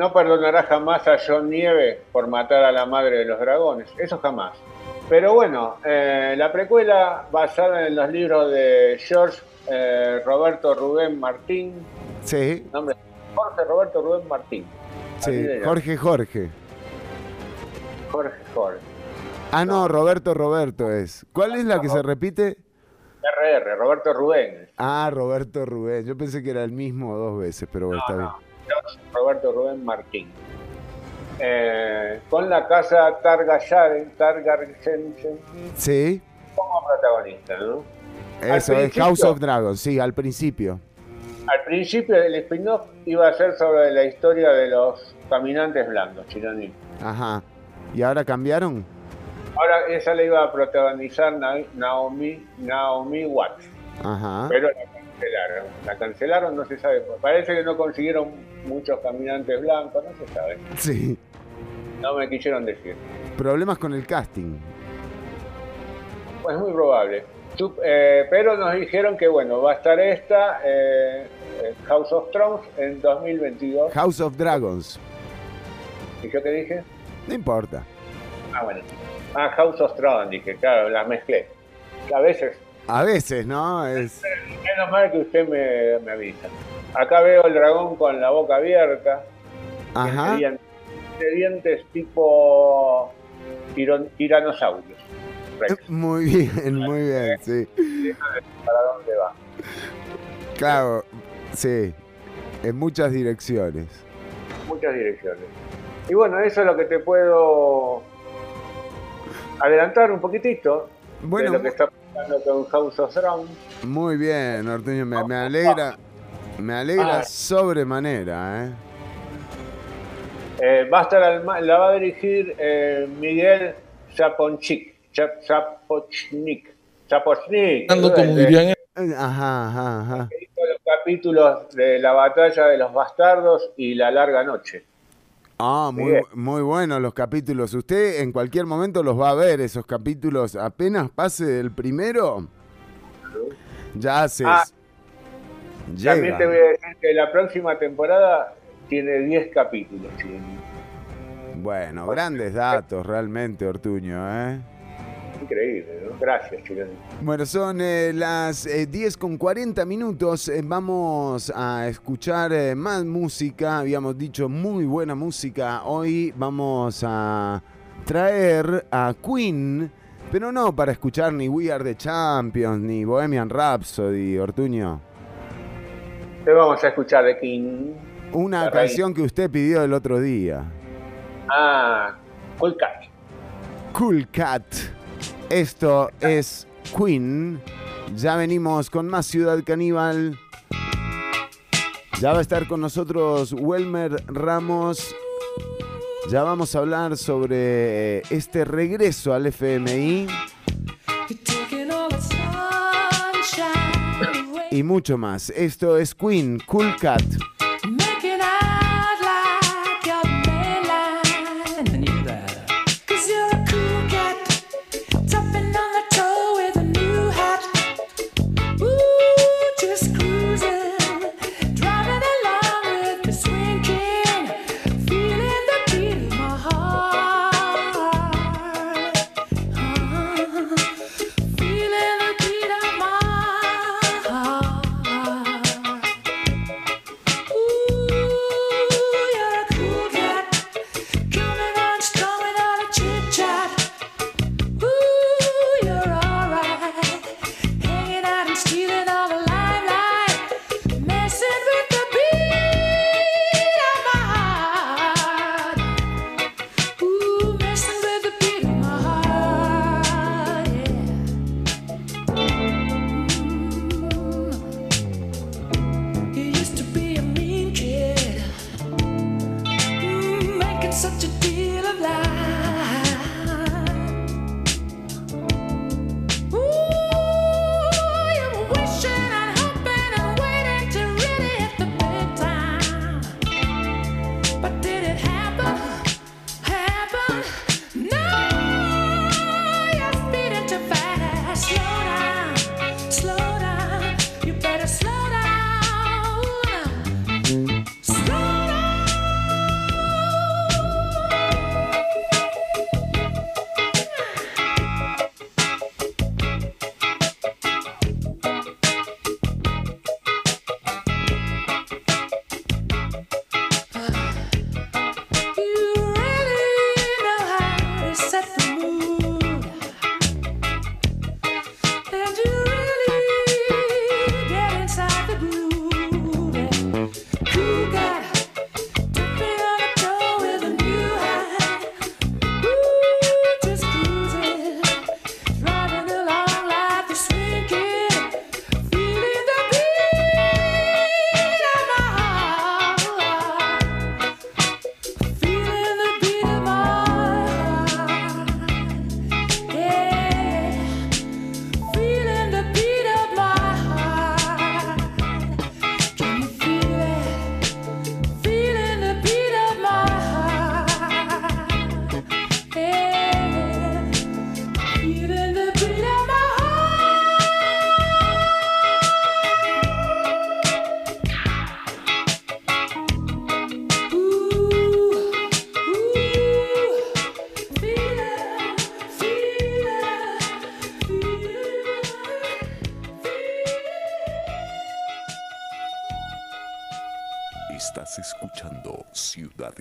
No perdonarás jamás a John Nieve por matar a la madre de los dragones. Eso jamás. Pero bueno, eh, la precuela basada en los libros de George eh, Roberto Rubén Martín. Sí, Nombre, Jorge Roberto Rubén Martín. Sí. Jorge Jorge. Jorge Jorge. Ah, no, Roberto Roberto es. ¿Cuál es la que se repite? RR, Roberto Rubén. Ah, Roberto Rubén. Yo pensé que era el mismo dos veces, pero bueno, está bien. Roberto Rubén Martín. Eh, con la casa Targaryen, Sí, como protagonista, ¿no? Eso es House of Dragons, sí, al principio. Al principio el spin-off iba a ser sobre la historia de los caminantes blancos, Chironi. Ajá. ¿Y ahora cambiaron? Ahora esa la iba a protagonizar Na- Naomi, Naomi Watts, Ajá. pero la cancelaron. La cancelaron, no se sabe. Parece que no consiguieron muchos caminantes blancos, no se sabe. Sí. No me quisieron decir. Problemas con el casting. Pues muy probable. Eh, pero nos dijeron que bueno, va a estar esta eh, eh, House of Thrones en 2022. House of Dragons. ¿Y yo qué dije? No importa. Ah, bueno. Ah, House of Thrones, dije, claro, las mezclé. A veces, A veces, ¿no? Es. menos mal que usted me, me avisa. Acá veo el dragón con la boca abierta. Ajá. Tiene dientes tipo tiranosaurios. Muy bien, muy bien, sí. ¿Para dónde va? Claro, sí. En muchas direcciones. Muchas direcciones. Y bueno, eso es lo que te puedo adelantar un poquitito Bueno, de lo que está pasando con House of Thrones. Muy bien, Ortuño, me, me alegra. Me alegra Ah. sobremanera, ¿eh? Eh, va a estar al la va a dirigir eh, Miguel Zaponchik. Zap- Zapochnik. Zapochnik. Ando como de- dirían Ajá, ajá, ajá. hizo los capítulos de la batalla de los bastardos y la larga noche. Ah, muy, muy buenos los capítulos. Usted en cualquier momento los va a ver, esos capítulos. Apenas pase el primero, ya haces. Ah, También te voy a decir que la próxima temporada tiene 10 capítulos. Bueno, grandes datos realmente, Ortuño, ¿eh? Increíble, ¿no? Gracias, Chilani. Bueno, son eh, las eh, 10 con 40 minutos. Eh, vamos a escuchar eh, más música. Habíamos dicho muy buena música. Hoy vamos a traer a Queen, pero no para escuchar ni We Are the Champions, ni Bohemian Rhapsody, Ortuño. Te vamos a escuchar de King. Una La canción que usted pidió el otro día. Ah, Cool Cat. Cool Cat. Esto es Queen. Ya venimos con más Ciudad Caníbal. Ya va a estar con nosotros Welmer Ramos. Ya vamos a hablar sobre eh, este regreso al FMI y mucho más. Esto es Queen, Cool Cat.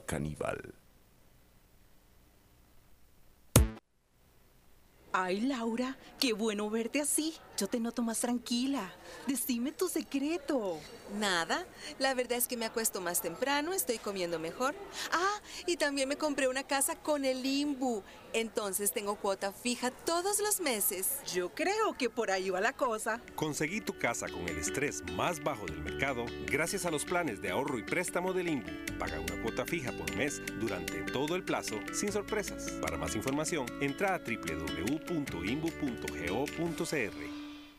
Caníbal. Ay, Laura, qué bueno verte así. Yo te noto más tranquila. Decime tu secreto. Nada, la verdad es que me acuesto más temprano, estoy comiendo mejor. Ah, y también me compré una casa con el Imbu. Entonces tengo cuota fija todos los meses. Yo creo que por ahí va la cosa. Conseguí tu casa con el estrés más bajo del mercado gracias a los planes de ahorro y préstamo del INBU. Paga una cuota fija por mes durante todo el plazo sin sorpresas. Para más información, entra a www.imbu.go.cr.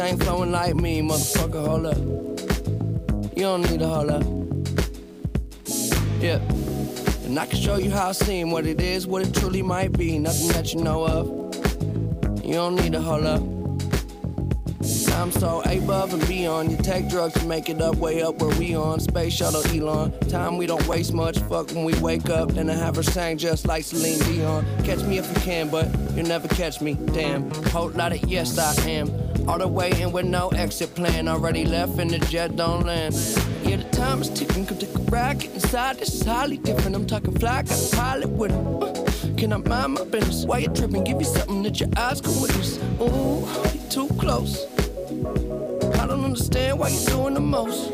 Ain't flowing like me, motherfucker. Hold up. You don't need to hold up. Yeah. And I can show you how I seem, what it is, what it truly might be. Nothing that you know of. You don't need to hold up. I'm so above and beyond. You take drugs to make it up, way up where we on. Space shuttle Elon. Time we don't waste much. Fuck when we wake up. Then I have her sang just like Celine Dion. Catch me if you can, but you'll never catch me. Damn. Whole lot of yes, I am. All the way in with no exit plan. Already left and the jet don't land. Yeah, the time is ticking. Come take a. Get inside. This is highly different. I'm talking fly. Got a pilot with him. Uh, Can I mind my business? Why you tripping? Give you something that your eyes can witness. Ooh, you too close. I don't understand why you're doing the most.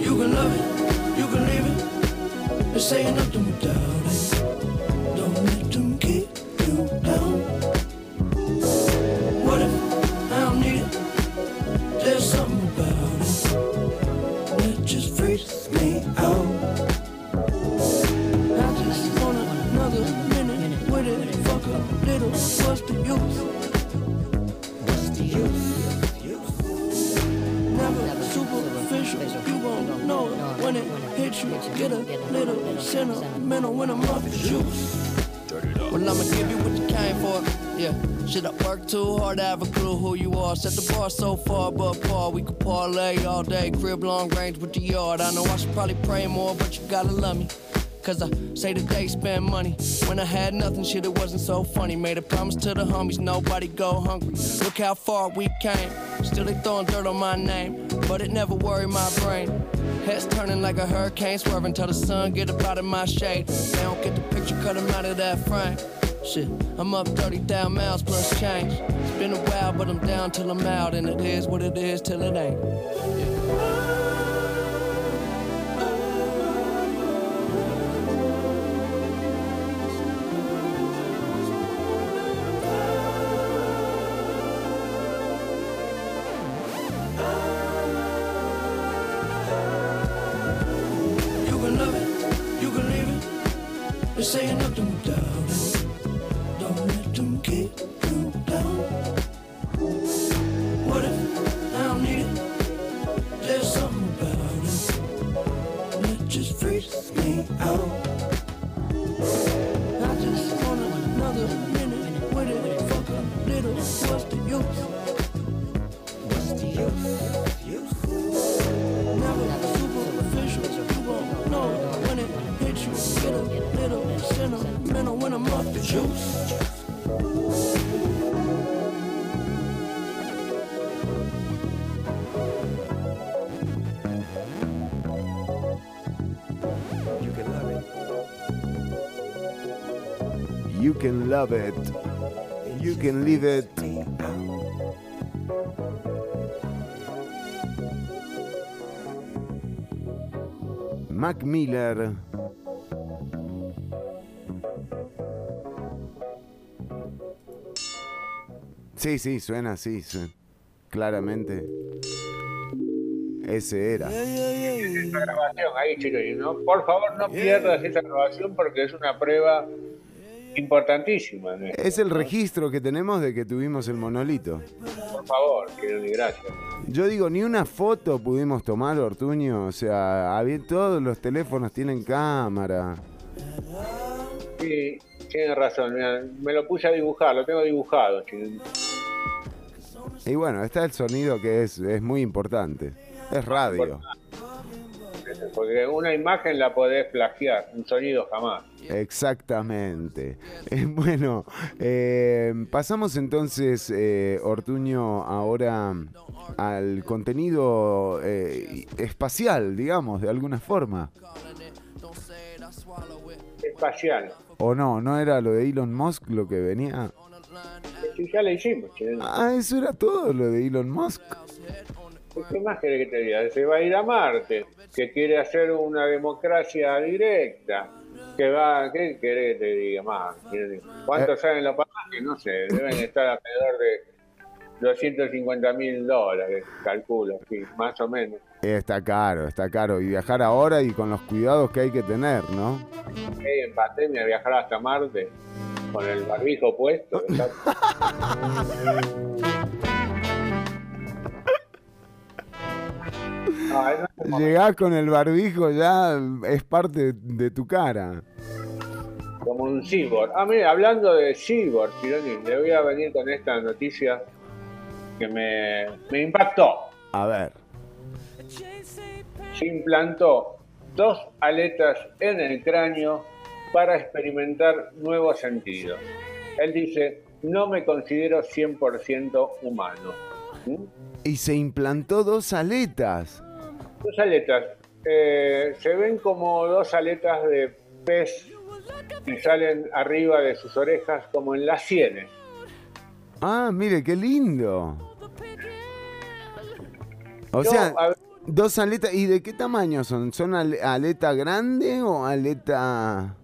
You can love it, you can leave it. This ain't nothing without it. Shit, I work too hard to have a clue who you are. Set the bar so far above par, we could parlay all day. Crib long range with the yard. I know I should probably pray more, but you gotta love me. Cause I say they spend money. When I had nothing, shit, it wasn't so funny. Made a promise to the homies, nobody go hungry. Look how far we came. Still they throwing dirt on my name, but it never worried my brain. Heads turning like a hurricane, swerving till the sun get up out of my shade. They don't get the picture, cut 'em out of that frame. Shit, I'm up 30,000 miles plus change. It's been a while, but I'm down till I'm out, and it is what it is till it ain't. You love it. You can leave it. Mac Miller. Sí, sí, suena así, su- claramente. Ese era. Esta grabación ahí, chicos, no, por favor no pierdas esta grabación porque es una prueba importantísima. ¿no? Es el registro que tenemos de que tuvimos el monolito. Por favor, quiero y gracias. Yo digo, ni una foto pudimos tomar, Ortuño. O sea, había- todos los teléfonos tienen cámara. Sí, tienes razón, me lo puse a dibujar, lo tengo dibujado. Y bueno, está el sonido que es, es muy importante. Es radio. Porque una imagen la podés plagiar, un sonido jamás. Exactamente. Eh, bueno, eh, pasamos entonces, eh, Ortuño, ahora al contenido eh, espacial, digamos, de alguna forma. Espacial. ¿O no? ¿No era lo de Elon Musk lo que venía? Sí, ya le hicimos. Ah, eso era todo lo de Elon Musk. ¿Qué más querés que te diga? Se va a ir a Marte, que quiere hacer una democracia directa, que va, ¿qué querés que te diga más? ¿Cuántos salen los pasajes? No sé, deben estar alrededor de 250 mil dólares, calculo, sí, más o menos. Eh, Está caro, está caro. Y viajar ahora y con los cuidados que hay que tener, ¿no? Eh, en pandemia viajar hasta Marte con el barbijo puesto. Llegás con el barbijo ya es parte de tu cara. como un cyborg. Ah, mira, hablando de cyborg, Chironi, le voy a venir con esta noticia que me, me impactó. A ver. Se implantó dos aletas en el cráneo para experimentar nuevos sentidos. Él dice, no me considero 100% humano. ¿Mm? Y se implantó dos aletas. Dos aletas. eh, se ven como dos aletas de pez que salen arriba de sus orejas como en las sienes. Ah, mire, qué lindo. O Yo, sea, a dos aletas. ¿Y de qué tamaño son? ¿Son ale- aleta grande o aleta...?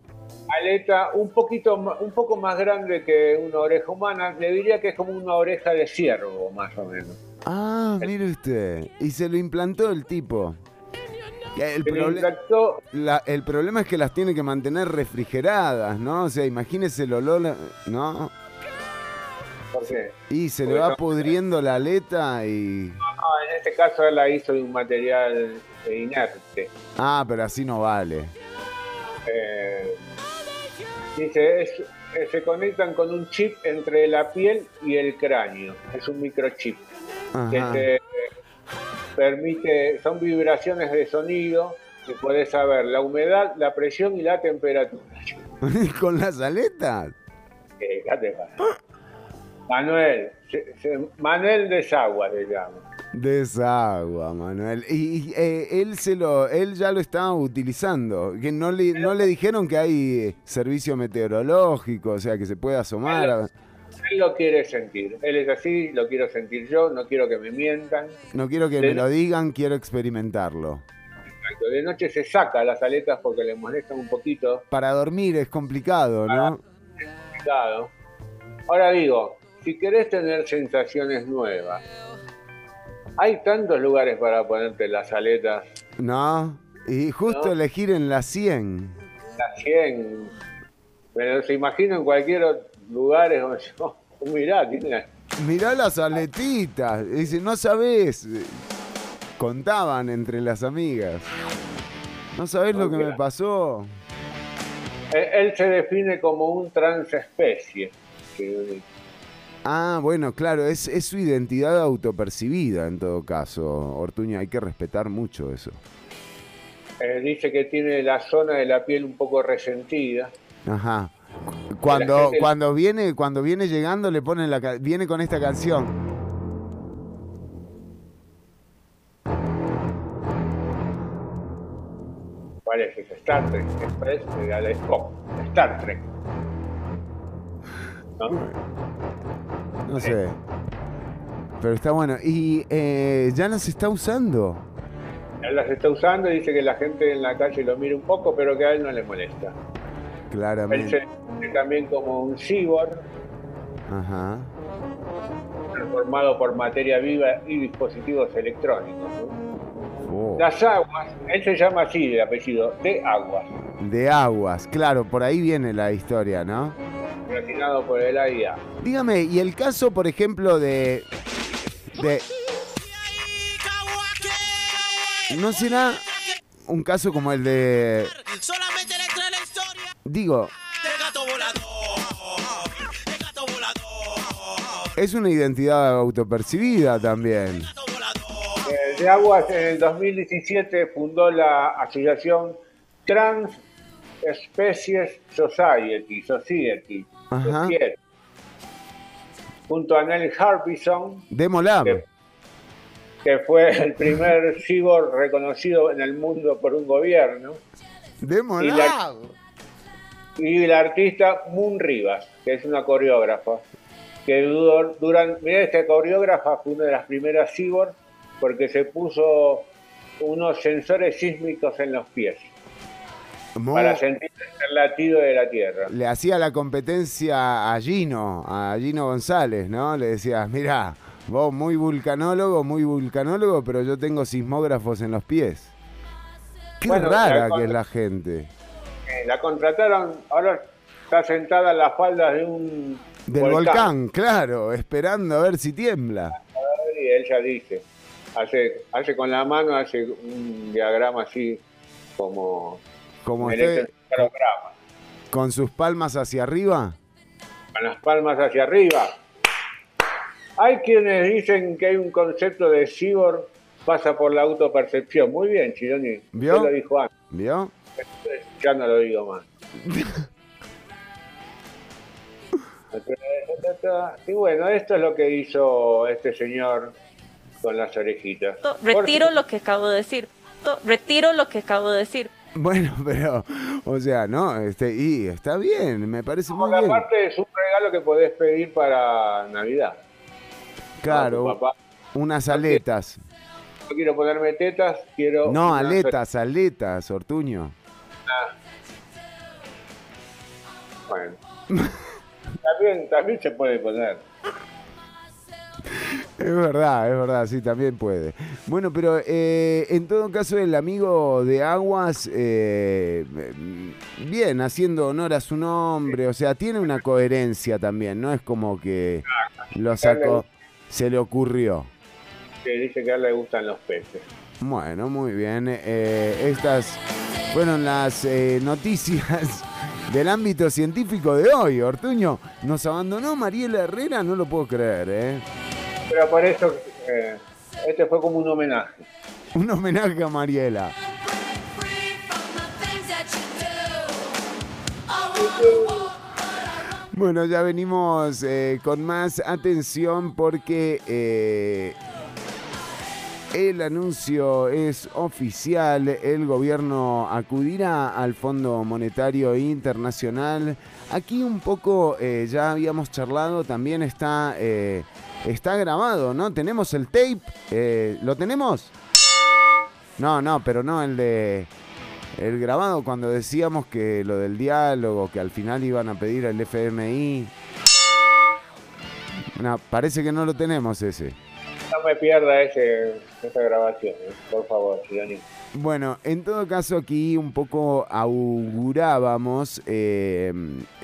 aleta un poquito un poco más grande que una oreja humana, le diría que es como una oreja de ciervo, más o menos. Ah, mire usted. Y se lo implantó el tipo. El, proble- la- problema es que las tiene que mantener refrigeradas, ¿no? O sea, imagínese el olor, ¿no? ¿Por qué? Y se le va no- pudriendo la aleta y... No, en este caso él la hizo de un material eh, inerte. Ah, pero así no vale. Eh, dice, es- eh, se conectan con un chip entre la piel y el cráneo. Es un microchip que te permite, son vibraciones de sonido que puedes saber la humedad, la presión y la temperatura. ¿Con las aletas? Eh. Manuel, se- se- Manuel Desagua le llamo. Desagua, Manuel. Y, y, eh, él se lo, él ya lo estaba utilizando. Que no le, no le dijeron que hay eh, servicio meteorológico, o sea, que se puede asomar. a- Él lo quiere sentir. Él es así, lo quiero sentir yo, no quiero que me mientan. No quiero que De- me lo digan, quiero experimentarlo. Exacto. De noche se saca las aletas porque le molestan un poquito. Para dormir es complicado, ¿no? complicado. Ahora digo, si querés tener sensaciones nuevas, hay tantos lugares para ponerte las aletas. No. Y justo No. elegir en la 100. Las 100. Pero se imagina en cualquier otro lugar. es como, oh, mirá, tiene Mirá las aletitas. Dice, no sabés. Contaban entre las amigas. No sabés lo que me pasó. Él, él se define como un transespecie. que- Ah, bueno, claro, es, es su identidad autopercibida en todo caso, Ortuño, hay que respetar mucho eso. eh, dice que tiene la zona de la piel un poco resentida. Ajá. Cuando, cuando viene, cuando viene llegando le ponen la viene con esta canción. ¿Cuál es? Es Star Trek Express de Alex Pop. Star Trek. ¿No? No sé. Pero está bueno. Y eh, ya se está usando. Él las está usando y dice que la gente en la calle lo mira un poco, pero que a él no le molesta. Él Claramente. se define también como un cyborg Ajá. formado por materia viva y dispositivos electrónicos. Oh. Las aguas, él se llama así de apellido, de aguas, De aguas, claro, por ahí viene la historia, ¿no? patrocinado por el AIA. Dígame, y el caso, por ejemplo, de. de. ¿No será un caso como el de. Digo. Es una identidad autopercibida también. De Aguas en el 2017 fundó la asociación Trans Species Society, Society. Society, junto a Neil Harbison, Demolab. que, que fue el primer cyborg reconocido en el mundo por un gobierno, Demolab. Y la artista Moon Rivas, que es una coreógrafa, que durante, mira, esta coreógrafa fue una de las primeras cyborg porque se puso unos sensores sísmicos en los pies Mo- para sentir el latido de la tierra. le hacía la competencia a Gino, a Gino González, ¿no? Le decías, mira, vos muy vulcanólogo, muy vulcanólogo, pero yo tengo sismógrafos en los pies. Qué Bueno, rara que es la gente. La contrataron, ahora está sentada en las faldas de un Del volcán. claro, esperando a ver si tiembla. Y él ya dice, hace, hace con la mano, hace un diagrama así como Como usted, con sus palmas hacia arriba. con las palmas hacia arriba. Hay quienes dicen que hay un concepto de cyborg pasa por la autopercepción. Muy bien, Chironi. ¿Vio? Usted lo dijo antes. ¿Vio? Ya no lo digo más. Y bueno, esto es lo que hizo este señor con las orejitas. Retiro lo que acabo de decir. Retiro lo que acabo de decir. Bueno, pero, o sea, no, este, y está bien, me parece muy Porque bien. aparte es un regalo que podés pedir para Navidad. Claro, papá. unas aletas. No quiero ponerme tetas, quiero... No, aletas, aletas, Ortuño. Bueno. también, también se puede poner. Es verdad, es verdad, sí, también puede. Bueno, pero eh, en todo caso el amigo de Aguas, eh, bien, haciendo honor a su nombre, o sea, tiene una coherencia también, no es como que lo sacó, se le ocurrió. Que dice que a él le gustan los peces. Bueno, muy bien. eh, estas fueron las eh, noticias del ámbito científico de hoy. Ortuño, nos abandonó Mariela Herrera, no lo puedo creer, ¿eh? Pero por eso, eh, este fue como un homenaje. Un homenaje a Mariela. Bueno, ya venimos eh, con más atención porque eh, el anuncio es oficial. El gobierno acudirá al Fondo Monetario Internacional. Aquí un poco eh, ya habíamos charlado, también está, eh, está grabado, ¿no? Tenemos el tape. eh, ¿Lo tenemos? No, no, pero no el de... El grabado cuando decíamos que lo del diálogo, que al final iban a pedir al FMI. No, parece que no lo tenemos ese. No me pierda ese, esa grabación, eh, por favor, Chironi. Bueno, en todo caso aquí un poco augurábamos eh,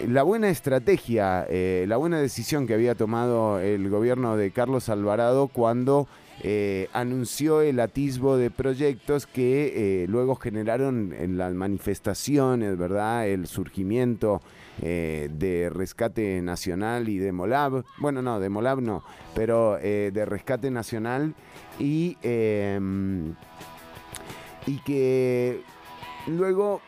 la buena estrategia, eh, la buena decisión que había tomado el gobierno de Carlos Alvarado cuando eh, anunció el atisbo de proyectos que eh, luego generaron en las manifestaciones, ¿verdad? El surgimiento eh, de Rescate Nacional y de Molab. Bueno, no, de Molab no, pero eh, de Rescate Nacional y... em, y que luego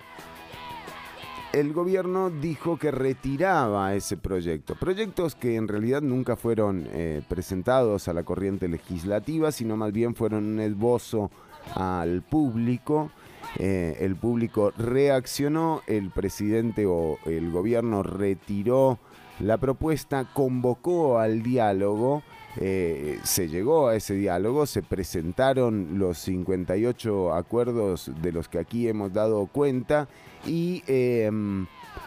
el gobierno dijo que retiraba ese proyecto. Proyectos que en realidad nunca fueron eh, presentados a la corriente legislativa, sino más bien fueron un esbozo al público. Eh, el público reaccionó, el presidente o el gobierno retiró la propuesta, convocó al diálogo, eh, se llegó a ese diálogo, se presentaron los 58 acuerdos de los que aquí hemos dado cuenta y eh,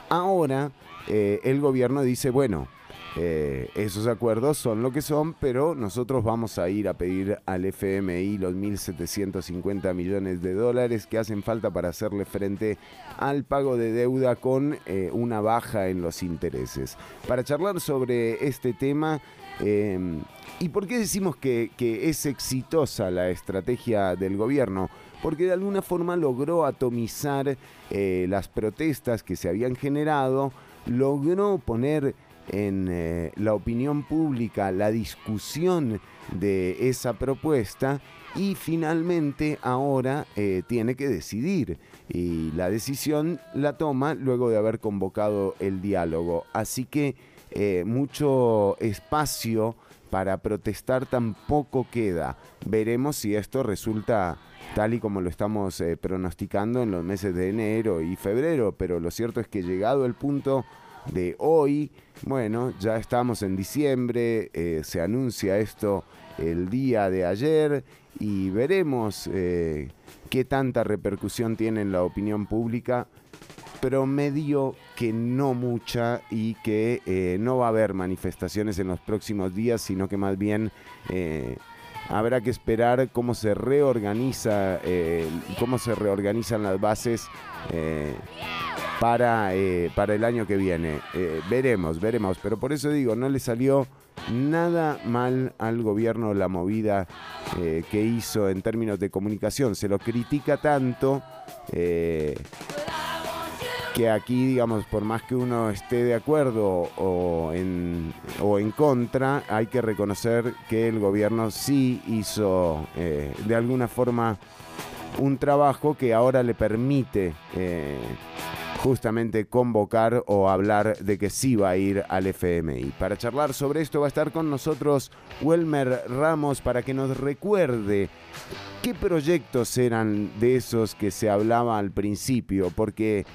ahora eh, el gobierno dice, bueno, eh, esos acuerdos son lo que son, pero nosotros vamos a ir a pedir al FMI los 1.750 millones de dólares que hacen falta para hacerle frente al pago de deuda con eh, una baja en los intereses. Para charlar sobre este tema, eh, ¿y por qué decimos que, que es exitosa la estrategia del gobierno? Porque de alguna forma logró atomizar eh, las protestas que se habían generado, logró poner en eh, la opinión pública la discusión de esa propuesta y finalmente ahora eh, tiene que decidir y la decisión la toma luego de haber convocado el diálogo. Así que eh, mucho espacio para protestar tampoco queda. Veremos si esto resulta tal y como lo estamos pronosticando en los meses de enero y febrero, pero lo cierto es que llegado el punto de hoy, bueno, ya estamos en diciembre, eh, se anuncia esto el día de ayer y veremos eh, qué tanta repercusión tiene en la opinión pública. Promedio que no mucha y que eh, no va a haber manifestaciones en los próximos días, sino que más bien habrá que esperar cómo se reorganiza, eh, cómo se reorganizan las bases eh, para, eh, para el año que viene. Veremos, veremos. Pero por eso digo, no le salió nada mal al gobierno la movida que hizo en términos de comunicación. Se lo critica tanto. Que aquí, digamos, por más que uno esté de acuerdo o en, o en contra, hay que reconocer que el gobierno sí hizo eh, de alguna forma un trabajo que ahora le permite eh, justamente convocar o hablar de que sí va a ir al FMI. Para charlar sobre esto va a estar con nosotros Welmer Ramos para que nos recuerde qué proyectos eran de esos que se hablaba al principio, porque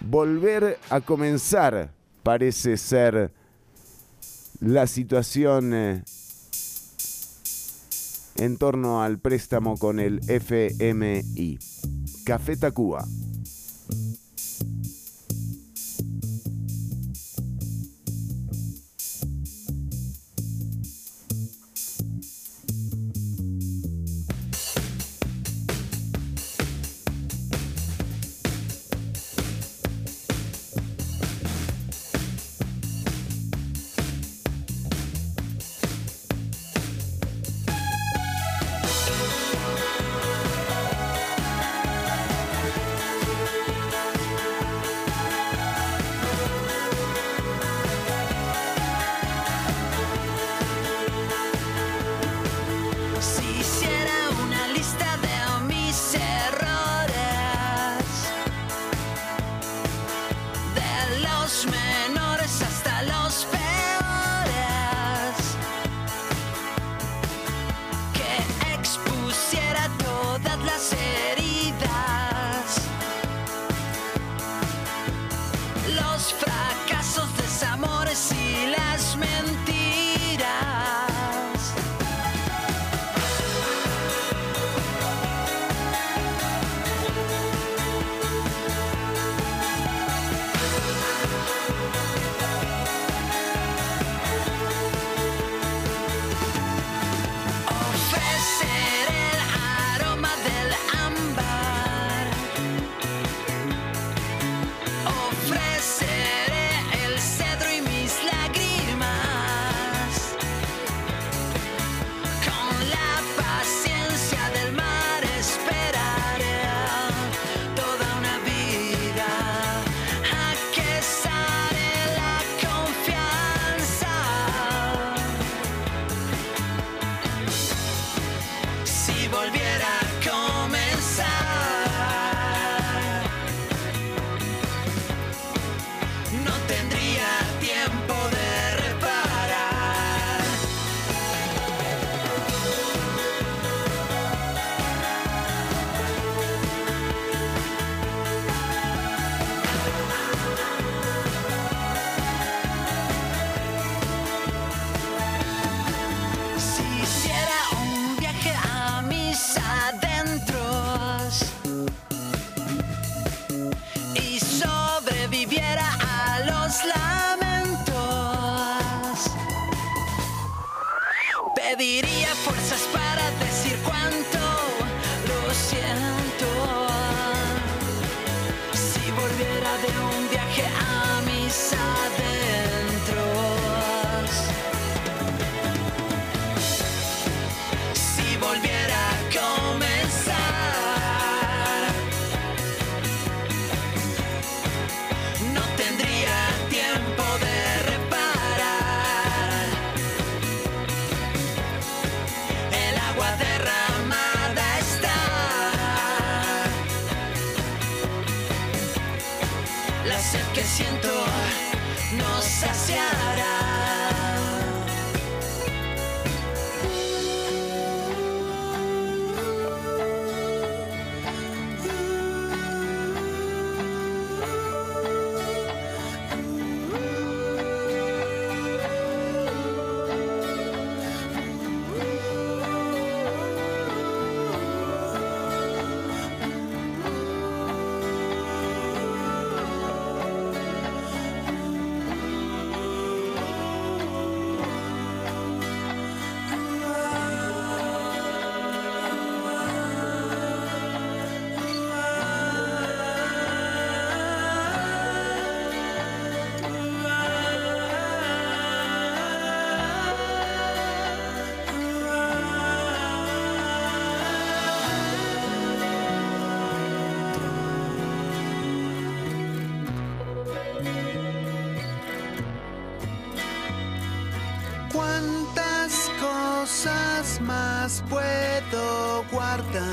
volver a comenzar parece ser la situación eh, en torno al préstamo con el FMI. Café Tacuba. Puedo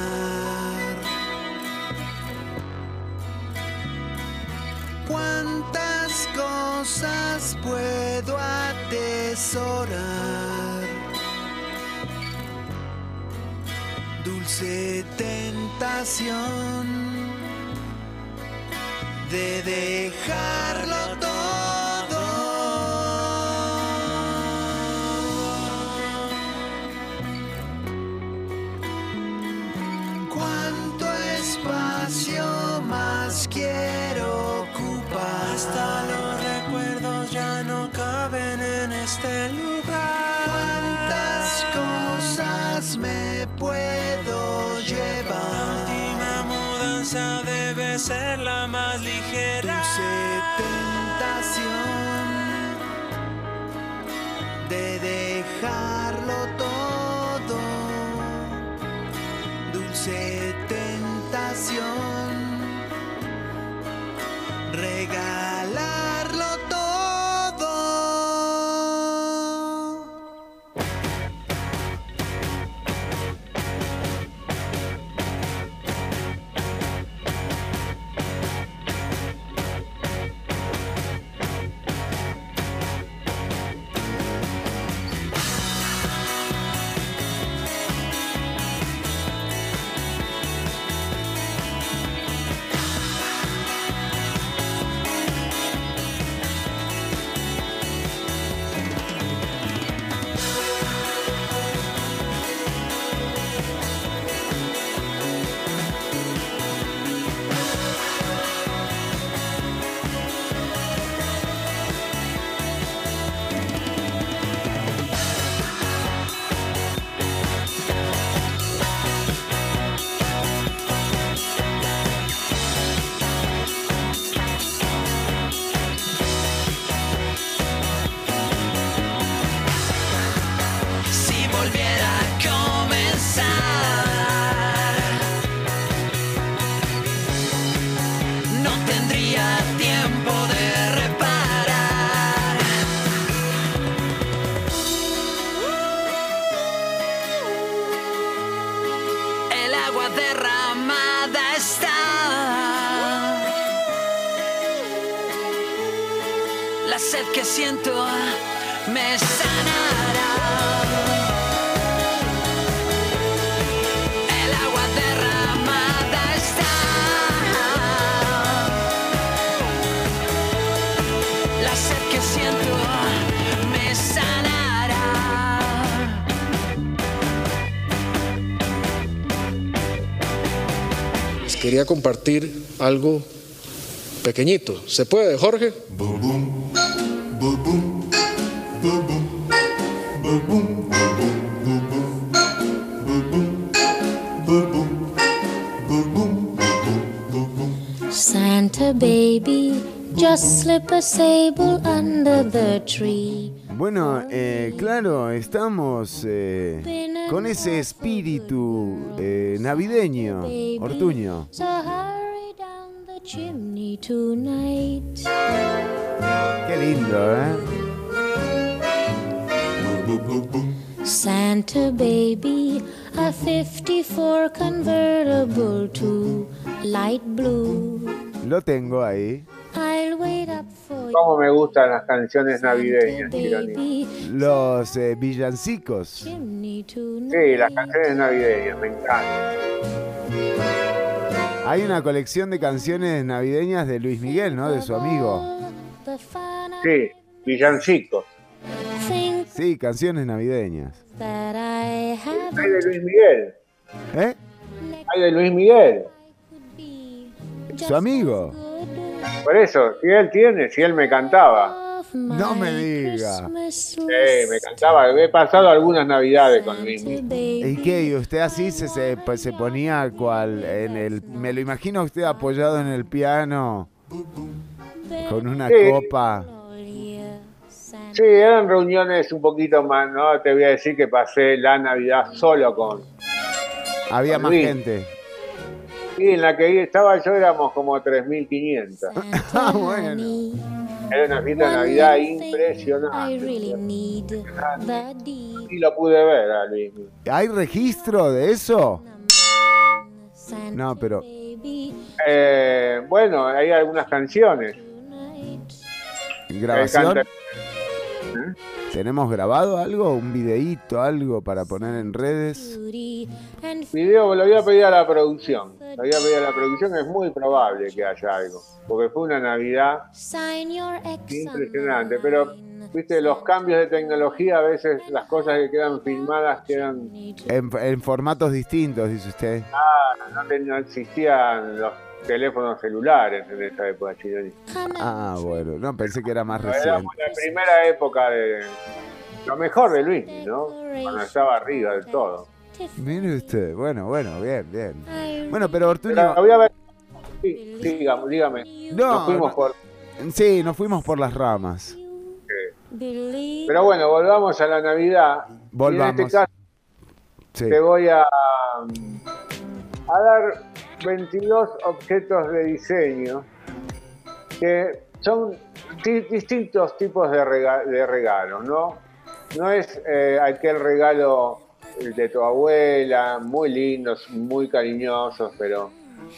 ser la más ligera. Dulce tentación de dejarlo todo. Dulce tentación regalarlo me sanará. El agua derramada está. La sed que siento me sanará. Les quería compartir algo pequeñito. ¿Se puede, Jorge? Slip a sable under the tree. Bueno, eh, claro, estamos eh, con ese espíritu eh, navideño, Ortuño. Qué lindo, ¿eh? Santa baby, a 54 convertible to light blue. Lo tengo ahí. I'll wait up for Cómo me gustan las canciones navideñas. Los eh, villancicos. Sí, las canciones navideñas, me encantan. Hay una colección de canciones navideñas de Luis Miguel, ¿no? De su amigo. Sí, villancicos. Sí, canciones navideñas. Hay de Luis Miguel. ¿Eh? Hay de Luis Miguel. Su amigo. Por eso, si él tiene, si él me cantaba. No me diga. Sí, me cantaba. He pasado algunas navidades con Luis. ¿Y qué? ¿Y usted así se, se, pues, se ponía cual en el... Me lo imagino usted apoyado en el piano con una Sí. copa. Sí, eran reuniones un poquito más, ¿no? Te voy a decir que pasé la Navidad solo con... Había con más Luis. gente. Y en la que estaba yo éramos como 3.500. Ah, bueno. Era una fiesta de Navidad impresionante. I really need the D. Y lo pude ver a Luis. ¿Hay registro de eso? No, pero Eh, bueno, hay algunas canciones. grabación. ¿Tenemos grabado algo? ¿Un videíto, algo para poner en redes? Video lo voy a pedir a la producción. Lo voy a pedir a la producción, es muy probable que haya algo. Porque fue una Navidad impresionante. Pero, viste, los cambios de tecnología, a veces las cosas que quedan filmadas quedan. En, en formatos distintos, dice usted. Ah, no, existían los teléfonos celulares en esa época, Chironi. Ah, bueno. No, pensé que era más Era reciente. la primera época de. Lo mejor de Luis, ¿no? Cuando estaba arriba del todo. Mire usted. Bueno, bueno, bien, bien. Bueno, pero Ortuño... Pero voy a ver. Sí, dígame, dígame. No, Nos fuimos no. por. Sí, nos fuimos por las ramas. Pero bueno, volvamos a la Navidad. Y Volvamos. en este caso Sí. te voy a, a dar 22 objetos de diseño que son di- distintos tipos de, rega- de regalos, ¿no? No es eh, aquel regalo de tu abuela, muy lindos, muy cariñosos, pero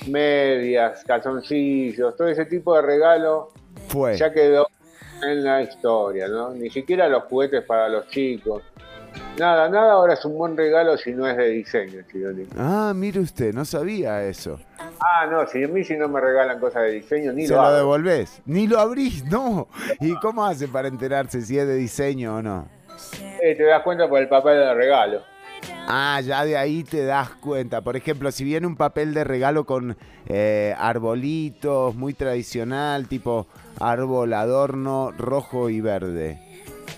medias, calzoncillos, todo ese tipo de regalo Fue. ya quedó en la historia, ¿no? Ni siquiera los juguetes para los chicos. Nada, nada ahora es un buen regalo si no es de diseño, Chironi. Ah, mire usted, no sabía eso. Ah, no, si a mí si no me regalan cosas de diseño, ni Se lo lo devolvés. Ni lo abrís, no. ¿Y cómo hace para enterarse si es de diseño o no? Eh, te das cuenta por el papel del regalo. Ah, ya de ahí te das cuenta. Por ejemplo, si viene un papel de regalo con eh, arbolitos, muy tradicional, tipo árbol adorno rojo y verde.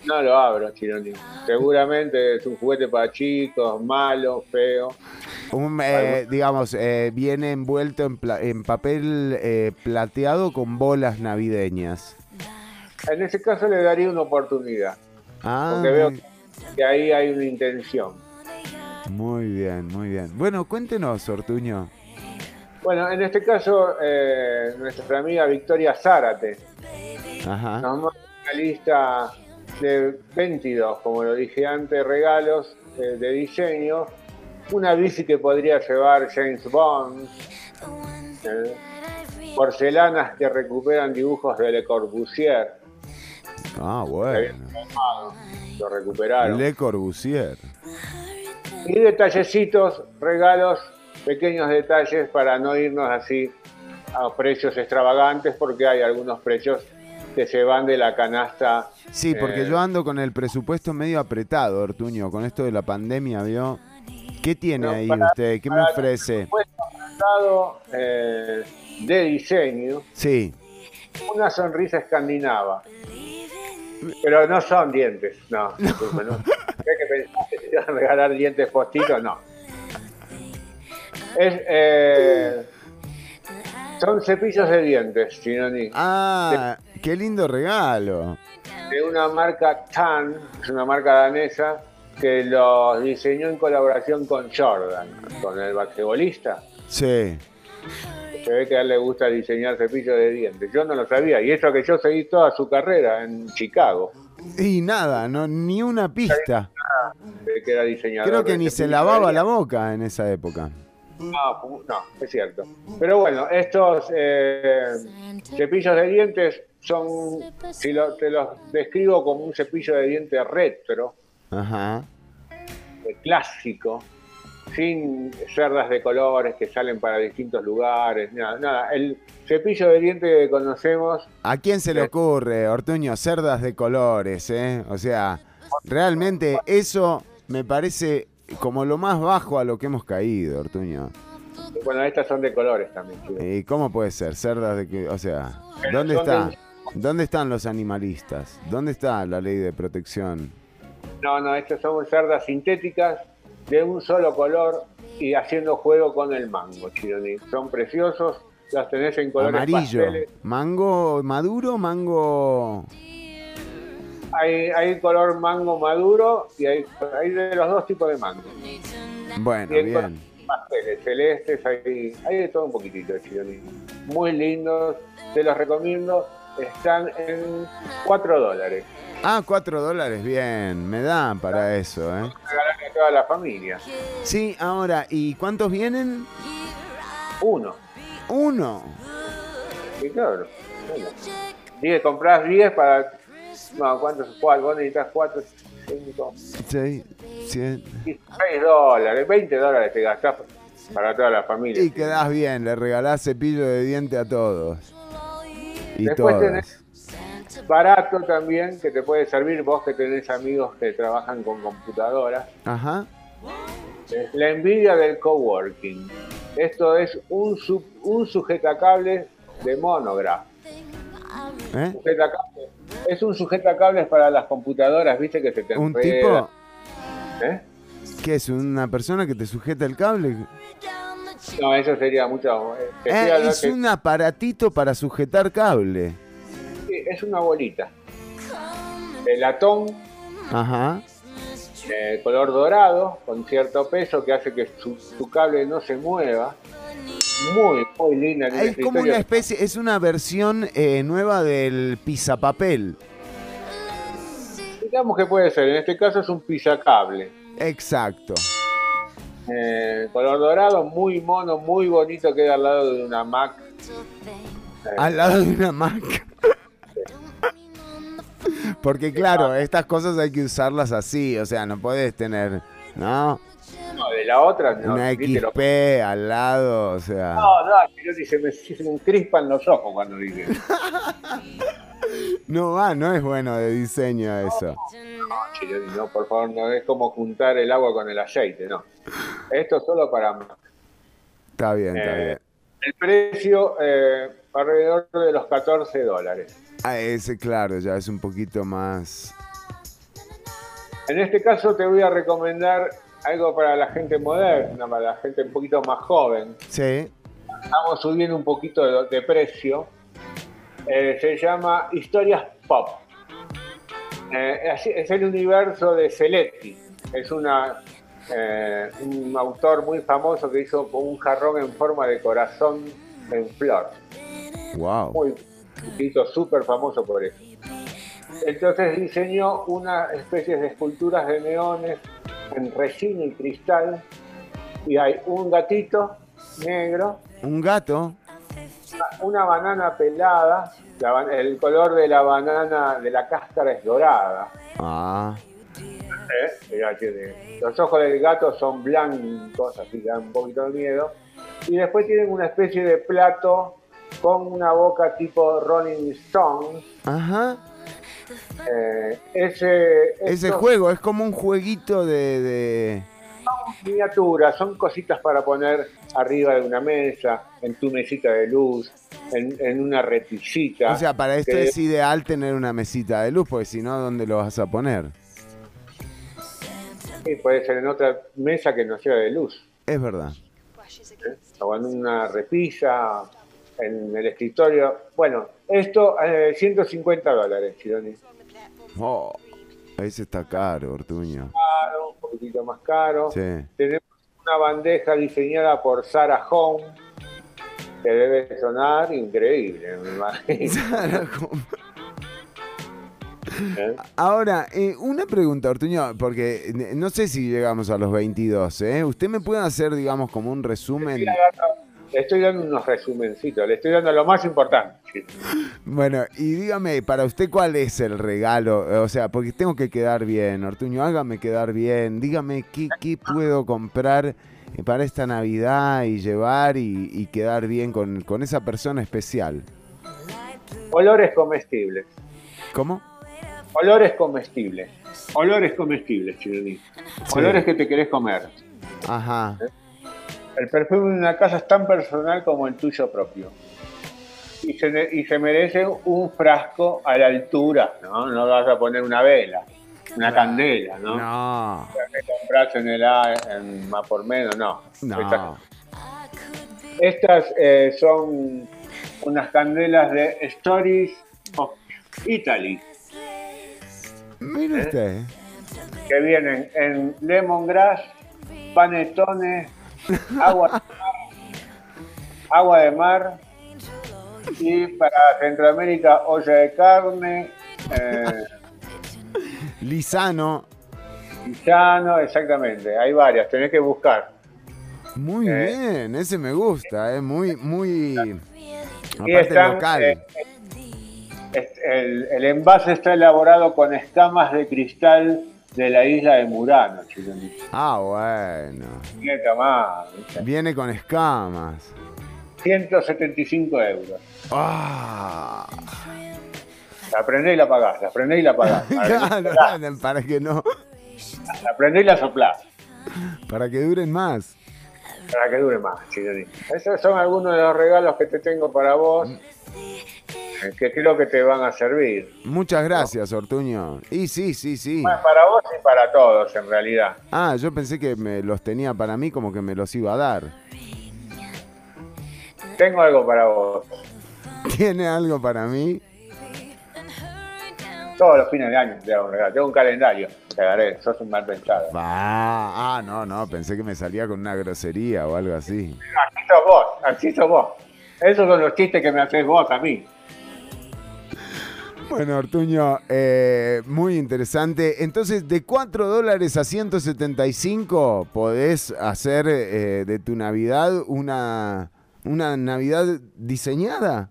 No lo abro, Chironi. Seguramente es un juguete para chicos, malo, feo. Un, eh, digamos, eh, viene envuelto en, pla- en papel eh, plateado con bolas navideñas. En ese caso le daría una oportunidad, Ah, porque veo que ahí hay una intención. Muy bien, muy bien. Bueno, cuéntenos, Ortuño. Bueno, en este caso, eh, nuestra amiga Victoria Zárate Ajá. nos manda una lista de 22, como lo dije antes, regalos eh, de diseño. Una bici que podría llevar James Bond. eh, porcelanas que recuperan dibujos de Le Corbusier. Ah, bueno. Lo recuperaron. Le Corbusier. Y detallecitos, regalos, pequeños detalles para no irnos así a precios extravagantes, porque hay algunos precios que se van de la canasta. Sí, porque eh, yo ando con el presupuesto medio apretado, Ortuño, con esto de la pandemia, ¿vio? ¿Qué tiene No, ahí para- usted? ¿Qué me ofrece? Mercado, eh, de diseño, Sí. una sonrisa escandinava. Pero no son dientes, no. disculpe, no. ¿Qué que pensaste regalar dientes postizos? No. Es, eh, son cepillos de dientes, Chinoni. Ah, qué lindo regalo. de una marca Tan, es una marca danesa, que los diseñó en colaboración con Jordan, con el basquetbolista. Sí. Se ve que a él le gusta diseñar cepillos de dientes. Yo no lo sabía, y eso que yo seguí toda su carrera en Chicago, Y nada, no, ni una pista. De que era diseñador. Creo que ni se cepillos de lavaba la boca en esa época. No, no, es cierto. Pero bueno, estos eh, cepillos de dientes son, si lo- te los describo como un cepillo de dientes retro, Ajá. eh, clásico, sin cerdas de colores que salen para distintos lugares, nada, nada. El cepillo de dientes que conocemos, ¿A quién se le ocurre, Ortuño? Cerdas de colores, ¿eh? O sea, realmente eso me parece como lo más bajo a lo que hemos caído, Ortuño. bueno, estas son de colores también. ¿Y cómo puede ser? Cerdas de que, o sea, Pero ¿dónde está? de- ¿Dónde están los animalistas? ¿Dónde está la ley de protección? No, no, estas son cerdas sintéticas de un solo color y haciendo juego con el mango, Chironi. Son preciosos, las tenés en colores Amarillo. pasteles. Mango maduro, mango. Hay, hay color mango maduro y hay, hay de los dos tipos de mango. Bueno, Y hay bien. pasteles, celestes, hay, hay de todo un poquitito, Chironi. Muy lindos, te los recomiendo. están en 4 dólares. Ah, 4 dólares, bien, me dan para eso, ¿eh? A toda la familia. Sí, ahora, ¿y cuántos vienen? Uno. Uno. Sí, claro. Uno. Diez, compras 10 para. No, ¿cuántos? Cuatro, vos necesitas 4, 5, Sí, sí. 6 dólares, 20 dólares te gastás para toda la familia. Y quedás bien, le regalás cepillo de diente a todos. Y Después todas. tenés barato también que te puede servir vos que tenés amigos que trabajan con computadoras. Ajá. La envidia del coworking. Esto es un, sub- un sujetacables de monograph. ¿Eh? Sujetacables. Es un sujetacables para las computadoras, viste que se te ¿Un enreda. tipo? ¿Eh? ¿Qué es? ¿Una persona que te sujeta el cable? No, eso sería mucho. eh, Eh, es que- un aparatito para sujetar cable. sí, es una bolita. De latón, Ajá. de color dorado, con cierto peso que hace que su, su cable no se mueva. Muy, muy linda. Es como una especie, es una versión eh, nueva del pisapapel. Digamos que puede ser, en este caso es un pisacable. Exacto. Eh, color dorado, muy mono, muy bonito, queda al lado de una Mac. Eh, Al lado de una Mac. Porque claro, estas cosas hay que usarlas así, o sea, no puedes tener, ¿no? No, de la otra, no. Una viste, lo- XP al lado, o sea. No, no, yo se me, se me encrispan los ojos cuando dije. No va, no es bueno de diseño eso. No, no, por favor, no es como juntar el agua con el aceite, no. Esto es solo para. Está bien, está Eh, bien. El precio, eh, alrededor de los 14 dólares. Ah, ese claro, ya es un poquito más. En este caso te voy a recomendar algo para la gente moderna, para la gente un poquito más joven. Sí. Estamos subiendo un poquito de, de precio. Eh, se llama Historias Pop. Eh, es el universo de Celetti. Es una, eh, un autor muy famoso que hizo un jarrón en forma de corazón en flor. Wow. Muy chiquito, súper famoso por eso. Entonces diseñó una especie de esculturas de neones en resina y cristal. Y hay un gatito negro, Un gato. una banana pelada. la el color de la banana, de la cáscara es dorada. Ah. ¿eh? Los ojos del gato son blancos, así que dan un poquito de miedo. Y después tienen una especie de plato con una boca tipo Rolling Stones. Ajá. Eh, ese, juego es como un jueguito de. de- son miniaturas, son cositas para poner arriba de una mesa, en tu mesita de luz, en, en una repisita. O sea, para esto que- es ideal tener una mesita de luz, porque si no, ¿dónde lo vas a poner? sí, puede ser en otra mesa que no sea de luz. Es verdad. ¿eh? O en una repisa, en el escritorio. Bueno, esto, eh, 150 dólares, Chironi. Oh, ese está caro, Ortuño. Caro, un poquitito más caro. Sí. Tenemos una bandeja diseñada por Sarah Home, que debe sonar increíble, me imagino. ¿Eh? Ahora, eh, una pregunta, Ortuño, porque no sé si llegamos a los 22, ¿eh? ¿Usted me puede hacer, digamos, como un resumen? Le estoy dando unos resumencitos, le estoy dando lo más importante. Bueno, y dígame, para usted, ¿cuál es el regalo? O sea, porque tengo que quedar bien, Ortuño, hágame quedar bien. Dígame, ¿qué, qué puedo comprar eh, para esta Navidad y llevar y, y quedar bien con, con esa persona especial? Olores comestibles. ¿Cómo? Olores comestibles. Olores comestibles, Chironi. Olores que te querés comer. Ajá. El perfume de una casa es tan personal como el tuyo propio. Y se, ne- y se merece un frasco a la altura, ¿no? No vas a poner una vela, una candela, ¿no? No. Que compras en el A, en más por menos, no. No. Estas, estas, eh, son unas candelas de Stories of Italy, Mire usted. que vienen en lemongrass, panetones, agua, agua de mar, Y para Centroamérica, olla de carne, eh, Lisano. Llano, exactamente. Hay varias, tenés que buscar. Muy bien, ese me gusta, es muy, muy. Y Aparte están, local. eh, el, el envase está elaborado con escamas de cristal de la isla de Murano, Chiloni. Ah, bueno. Neta más. Viene con escamas. 175 euros. Ah. La prendés y la pagás, la prendés y la pagás. Claro, para que no. La prendés y la soplás. Para que duren más. Para que dure más, Chiloni. Esos son algunos de los regalos que te tengo para vos, que creo que te van a servir. Muchas gracias, Ortuño. Y sí, sí, sí. Para vos y para todos, en realidad. Ah, yo pensé que me los tenía para mí como que me los iba a dar. Tengo algo para vos. ¿Tiene algo para mí? Todos los fines de año te hago un regalo. Tengo un calendario. Te agarré, sos un mal pensado. Ah, ah, no, no, pensé que me salía con una grosería o algo así. Así sos vos, así sos vos. Esos son los chistes que me haces vos a mí. Bueno, Ortuño, eh, muy interesante. Entonces, de 4 dólares a 175 podés hacer eh, de tu Navidad una, una Navidad diseñada.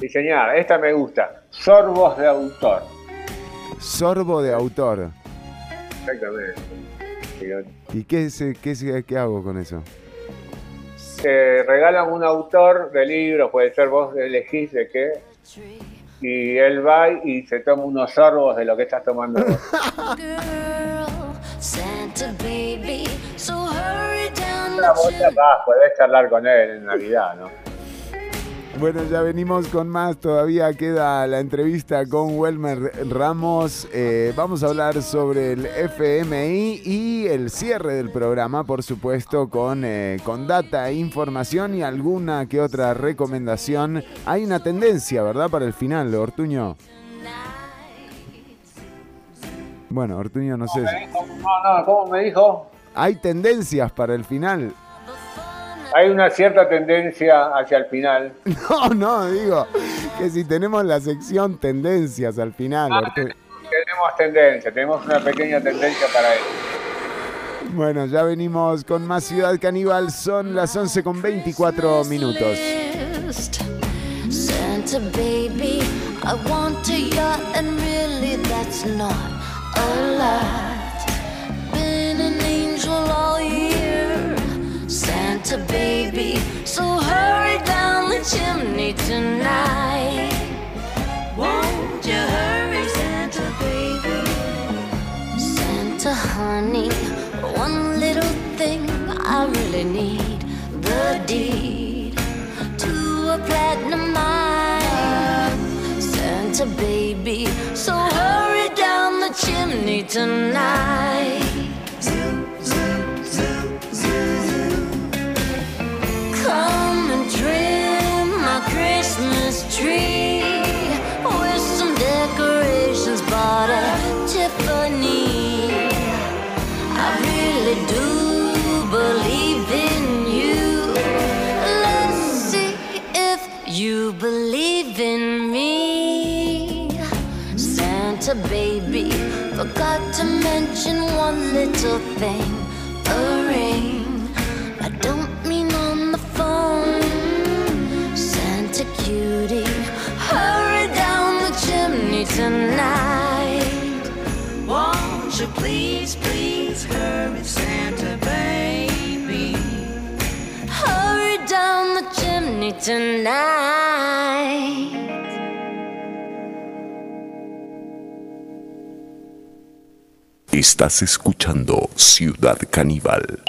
Diseñada, esta me gusta. Sorbos de autor. Sorbo de autor. Exactamente. ¿Y qué, es, qué, es- qué hago con eso? Te regalan un autor de libros, puede ser vos elegís de qué. Y él va y se toma unos sorbos de lo que estás tomando vos. Una bolsa más, podés charlar con él en Navidad, ¿no? Bueno, ya venimos con más. Todavía queda la entrevista con Welmer Ramos. Eh, vamos a hablar sobre el FMI y el cierre del programa, por supuesto, con, eh, con data, información y alguna que otra recomendación. Hay una tendencia, ¿verdad? Para el final, Ortuño. Bueno, Ortuño, no sé. No, no, ¿cómo me dijo? Hay tendencias para el final. Hay una cierta tendencia hacia el final. No, no, digo que si tenemos la sección tendencias al final. Ortuño. Tenemos tendencia, tenemos una pequeña tendencia para eso. Bueno, ya venimos con más Ciudad Caníbal. Son las 11 con 24 minutos. Santa baby, I want a yacht, and really that's not a lot. Been an angel all year, Santa baby, so hurry down the chimney tonight. Won't you hurry, Santa baby? Santa honey, one little thing I really need the deed to a platinum mine. Santa baby, so hurry down the chimney tonight. Baby, forgot to mention one little thing a ring. Estás escuchando Ciudad Caníbal.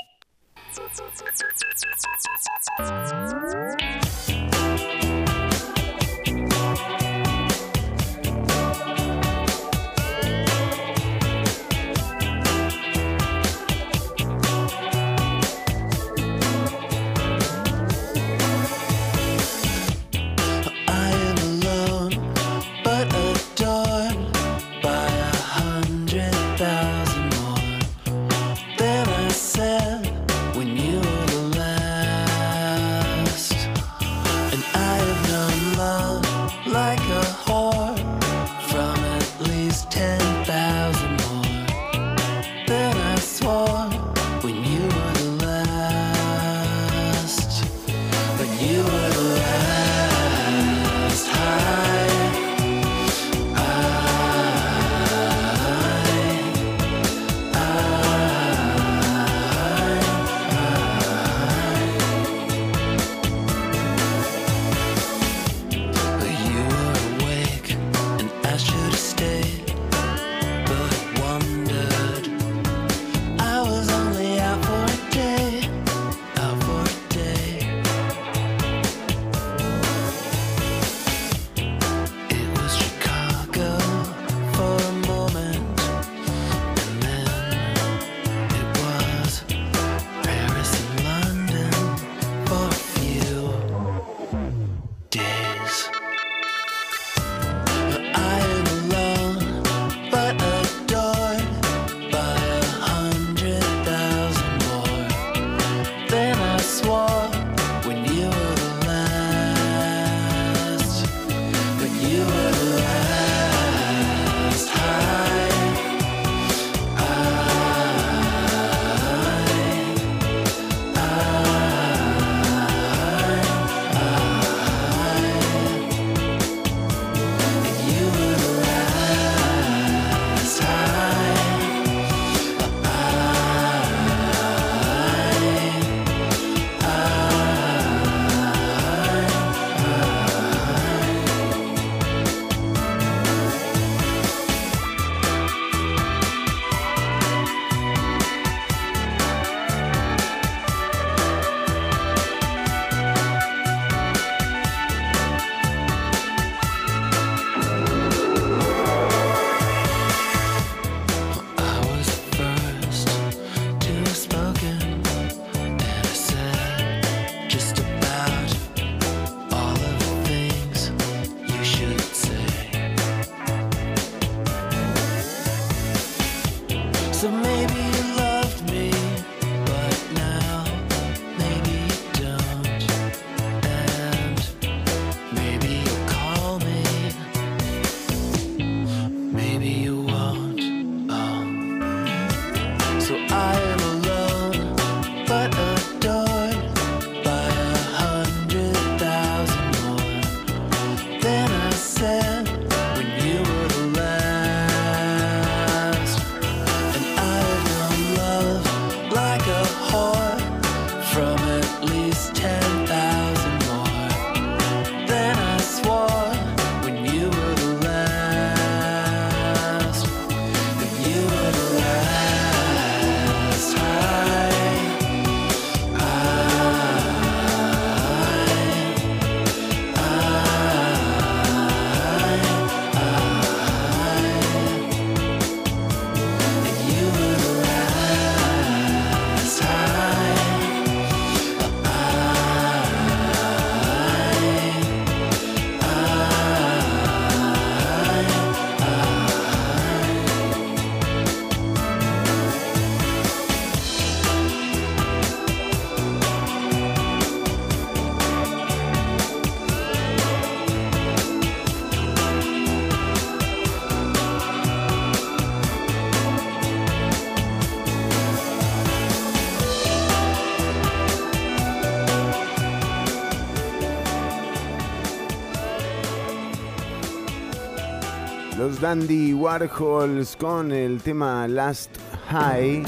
Dandy Warhols con el tema Last High.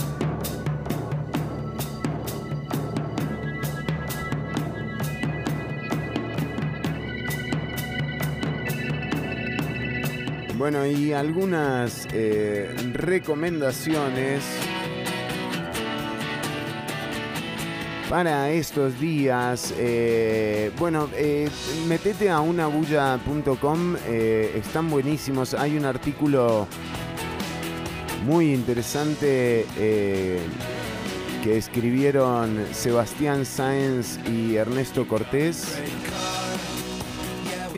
Bueno, y algunas eh, recomendaciones para estos días. eh, bueno, eh, metete a unabulla.com, eh, están buenísimos. Hay un artículo muy interesante que escribieron Sebastián Sáenz y Ernesto Cortés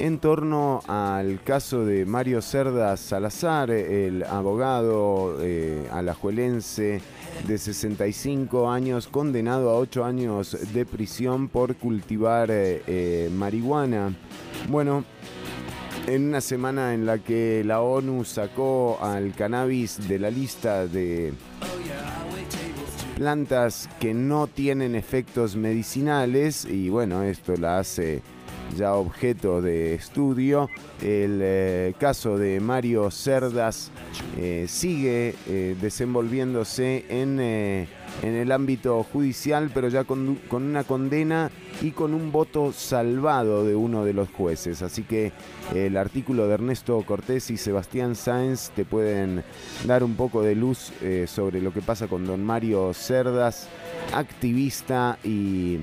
en torno al caso de Mario Cerda Salazar, el abogado eh, alajuelense de 65 años, condenado a 8 años de prisión por cultivar eh, eh, marihuana. Bueno, en una semana en la que la ONU sacó al cannabis de la lista de plantas que no tienen efectos medicinales y bueno, esto la hace ya objeto de estudio. El eh, caso de Mario Cerdas eh, sigue eh, desenvolviéndose en, en el ámbito judicial, pero ya con, con una condena y con un voto salvado de uno de los jueces. Así que el artículo de Ernesto Cortés y Sebastián Sáenz te pueden dar un poco de luz sobre lo que pasa con don Mario Cerdas, activista y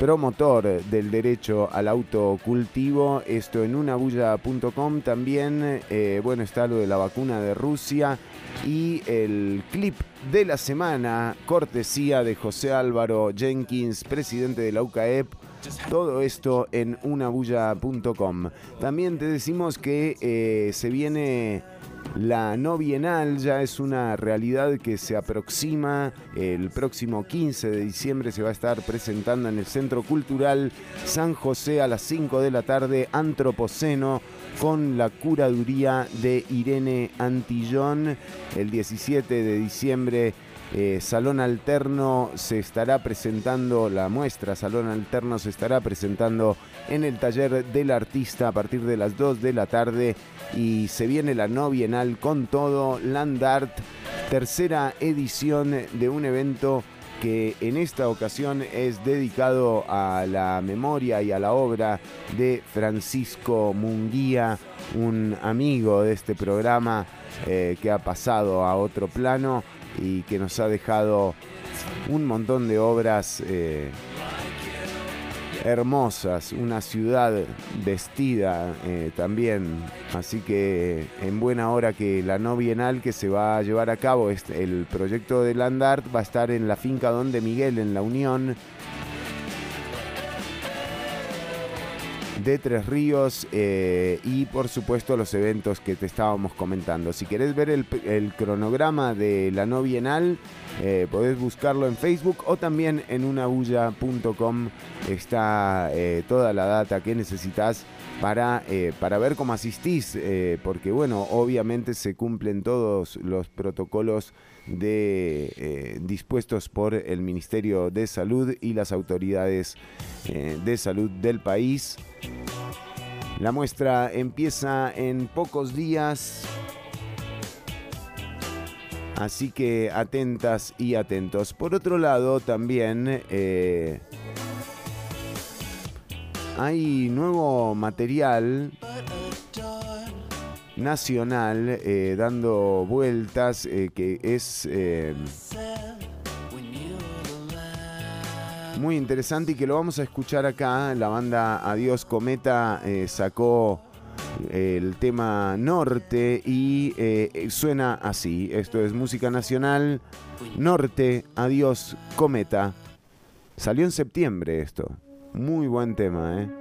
promotor del derecho al autocultivo. Esto en unabulla.com. También, eh, bueno, está lo de la vacuna de Rusia y el clip de la semana, cortesía de José Álvaro Jenkins, presidente de la UCAEP. Todo esto en unabulla.com. También te decimos que eh, se viene la no bienal ya es una realidad que se aproxima. El próximo 15 de diciembre se va a estar presentando en el Centro Cultural San José a las 5 de la tarde Antropoceno con la curaduría de Irene Antillón. El 17 de diciembre eh, Salón Alterno se estará presentando, la muestra Salón Alterno se estará presentando en el taller del artista a partir de las 2 de la tarde y se viene la no bienal con todo, Land Art, tercera edición de un evento que en esta ocasión es dedicado a la memoria y a la obra de Francisco Munguía, un amigo de este programa eh, que ha pasado a otro plano y que nos ha dejado un montón de obras eh, hermosas, una ciudad vestida eh, también, así que en buena hora que la no bienal que se va a llevar a cabo, el proyecto de Land Art va a estar en la finca Donde Miguel, en La Unión, de Tres Ríos eh, y por supuesto los eventos que te estábamos comentando. Si querés ver el, el cronograma de la no bienal, eh, podés buscarlo en Facebook o también en unabulla.com está eh, toda la data que necesitas para, eh, para ver cómo asistís, eh, porque bueno, obviamente se cumplen todos los protocolos dispuestos por el Ministerio de Salud y las autoridades de salud del país. La muestra empieza en pocos días. Así que atentas y atentos. Por otro lado, también eh, hay nuevo material nacional eh, dando vueltas eh, que es muy interesante y que lo vamos a escuchar acá. La banda Adiós Cometa sacó el tema Norte y eh, suena así. Esto es música nacional. Norte, Adiós Cometa. Salió en septiembre esto. Muy buen tema, ¿eh?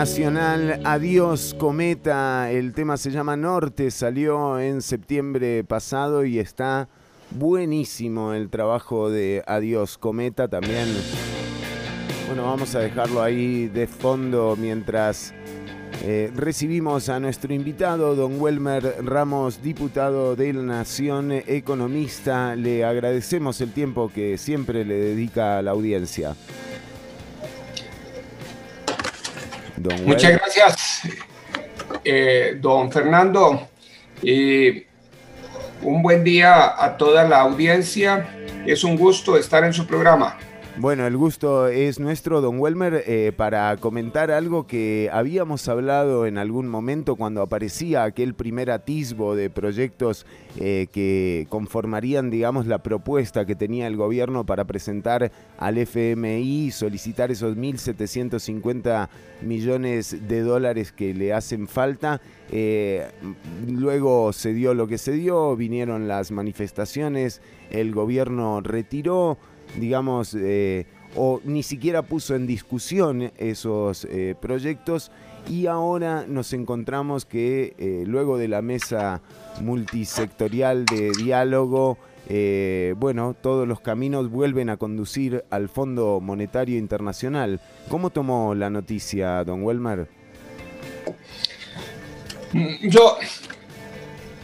Nacional Adiós Cometa, el tema se llama Norte, salió en septiembre pasado y está buenísimo el trabajo de Adiós Cometa también. Bueno, vamos a dejarlo ahí de fondo mientras eh, recibimos a nuestro invitado, don Welmer Ramos, diputado de la Nación, economista. Le agradecemos el tiempo que siempre le dedica a la audiencia. Don Muchas gracias, eh, don Fernando. Y un buen día a toda la audiencia. Es un gusto estar en su programa. Bueno, el gusto es nuestro, don Welmer, eh, para comentar algo que habíamos hablado en algún momento cuando aparecía aquel primer atisbo de proyectos eh, que conformarían, digamos, la propuesta que tenía el gobierno para presentar al FMI solicitar esos 1.750 millones de dólares que le hacen falta. Eh, luego se dio lo que se dio, vinieron las manifestaciones, el gobierno retiró digamos, eh, o ni siquiera puso en discusión esos eh, proyectos y ahora nos encontramos que eh, luego de la mesa multisectorial de diálogo, bueno, todos los caminos vuelven a conducir al Fondo Monetario Internacional. ¿Cómo tomó la noticia, don Welmer? Yo,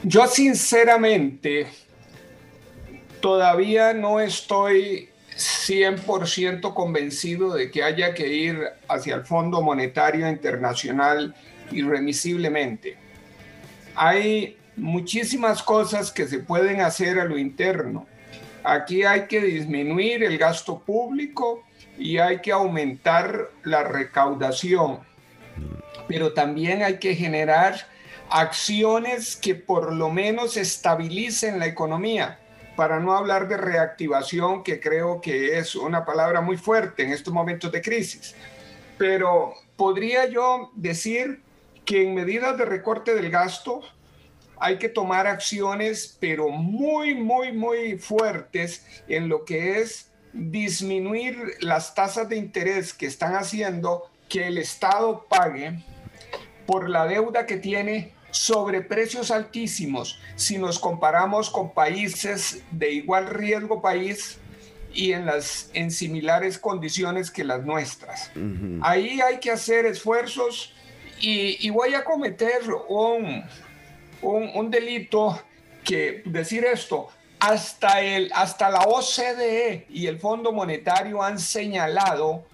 yo sinceramente todavía no estoy 100% convencido de que haya que ir hacia el Fondo Monetario Internacional irremisiblemente. Hay muchísimas cosas que se pueden hacer a lo interno. Aquí hay que disminuir el gasto público y hay que aumentar la recaudación. Pero también hay que generar acciones que por lo menos estabilicen la economía, para no hablar de reactivación, que creo que es una palabra muy fuerte en estos momentos de crisis. Pero podría yo decir que en medidas de recorte del gasto hay que tomar acciones, pero muy, muy, muy fuertes en lo que es disminuir las tasas de interés que están haciendo que el Estado pague por la deuda que tiene sobre precios altísimos si nos comparamos con países de igual riesgo país y en las en similares condiciones que las nuestras. Ahí hay que hacer esfuerzos y, y voy a cometer un, un, un delito que decir esto, hasta, el, hasta la OCDE y el Fondo Monetario han señalado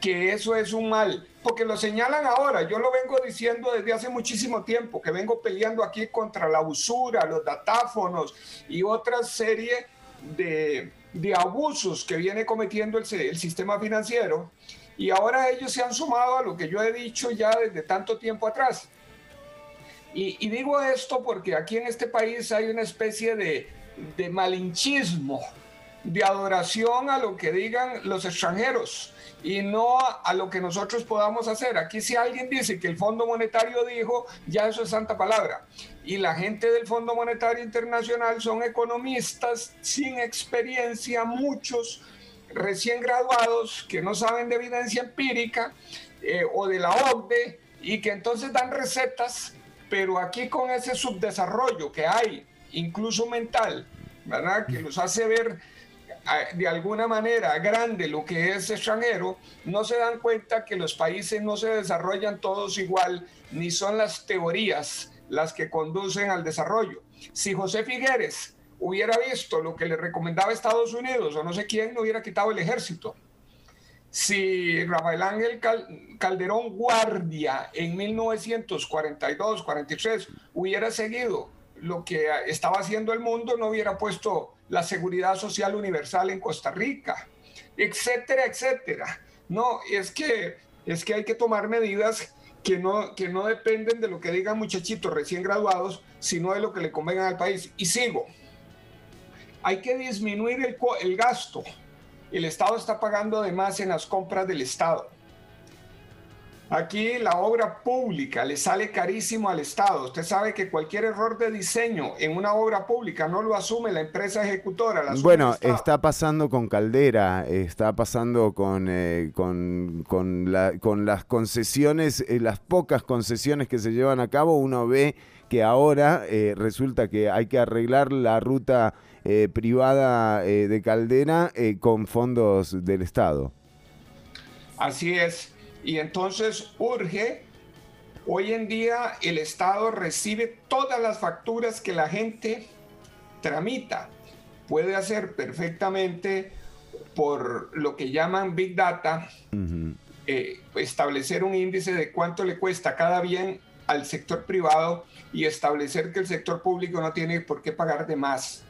que eso es un mal, porque lo señalan ahora, yo lo vengo diciendo desde hace muchísimo tiempo, que vengo peleando aquí contra la usura, los datáfonos y otra serie de, de abusos que viene cometiendo el, el sistema financiero, y ahora ellos se han sumado a lo que yo he dicho ya desde tanto tiempo atrás. Y, y digo esto porque aquí en este país hay una especie de, de malinchismo, de adoración a lo que digan los extranjeros y no a, a lo que nosotros podamos hacer. Aquí si alguien dice que el Fondo Monetario dijo, ya eso es santa palabra. Y la gente del Fondo Monetario Internacional son economistas sin experiencia, muchos recién graduados que no saben de evidencia empírica eh, o de la OCDE y que entonces dan recetas, pero aquí con ese subdesarrollo que hay, incluso mental, ¿verdad? Que los hace ver de alguna manera grande lo que es extranjero, no se dan cuenta que los países no se desarrollan todos igual, ni son las teorías las que conducen al desarrollo. Si José Figueres hubiera visto lo que le recomendaba Estados Unidos o no sé quién, no hubiera quitado el ejército. Si Rafael Ángel Cal- Calderón Guardia en 1942-43 hubiera seguido lo que estaba haciendo el mundo, no hubiera puesto la seguridad social universal en Costa Rica, etcétera, etcétera. No, es que, es que hay que tomar medidas que no, que no dependen de lo que digan muchachitos recién graduados, sino de lo que le convengan al país. Y sigo. Hay que disminuir el, el gasto. El Estado está pagando de más en las compras del Estado. Aquí la obra pública le sale carísimo al Estado. Usted sabe que cualquier error de diseño en una obra pública no lo asume la empresa ejecutora. la Bueno, está pasando con Caldera, está pasando con, eh, con, con la- con las concesiones, eh, las pocas concesiones que se llevan a cabo, uno ve que ahora eh, resulta que hay que arreglar la ruta eh, privada eh, de Caldera eh, con fondos del Estado. Así es. Y entonces urge, hoy en día el Estado recibe todas las facturas que la gente tramita. Puede hacer perfectamente por lo que llaman Big Data, eh, establecer un índice de cuánto le cuesta cada bien al sector privado y establecer que el sector público no tiene por qué pagar de más.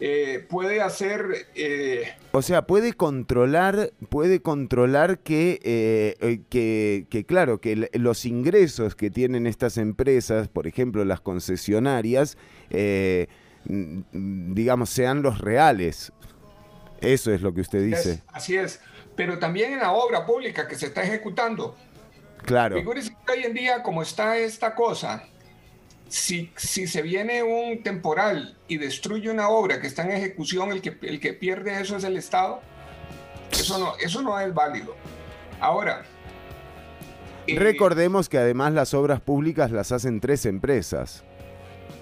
Eh, puede hacer... eh, O sea, puede controlar, puede controlar que, eh, que, que, claro, que los ingresos que tienen estas empresas, por ejemplo, las concesionarias, digamos, sean los reales. Eso es lo que usted dice. Es- así es. Pero también en la obra pública que se está ejecutando. Claro. Figúrese que hoy en día, como está esta cosa, si, si se viene un temporal y destruye una obra que está en ejecución, el que, el que pierde eso es el Estado. Eso no, eso no es válido. Ahora, eh, Recordemos que además las obras públicas las hacen tres empresas.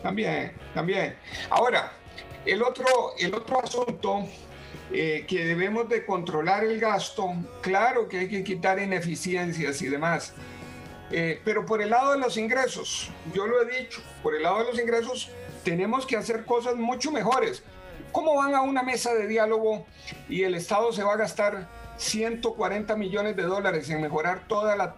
También, también. Ahora, el otro, el otro asunto eh, que debemos de controlar el gasto, claro que hay que quitar ineficiencias y demás, eh, pero por el lado de los ingresos, yo lo he dicho, por el lado de los ingresos tenemos que hacer cosas mucho mejores. ¿Cómo van a una mesa de diálogo y el Estado se va a gastar 140 millones de dólares en mejorar toda la,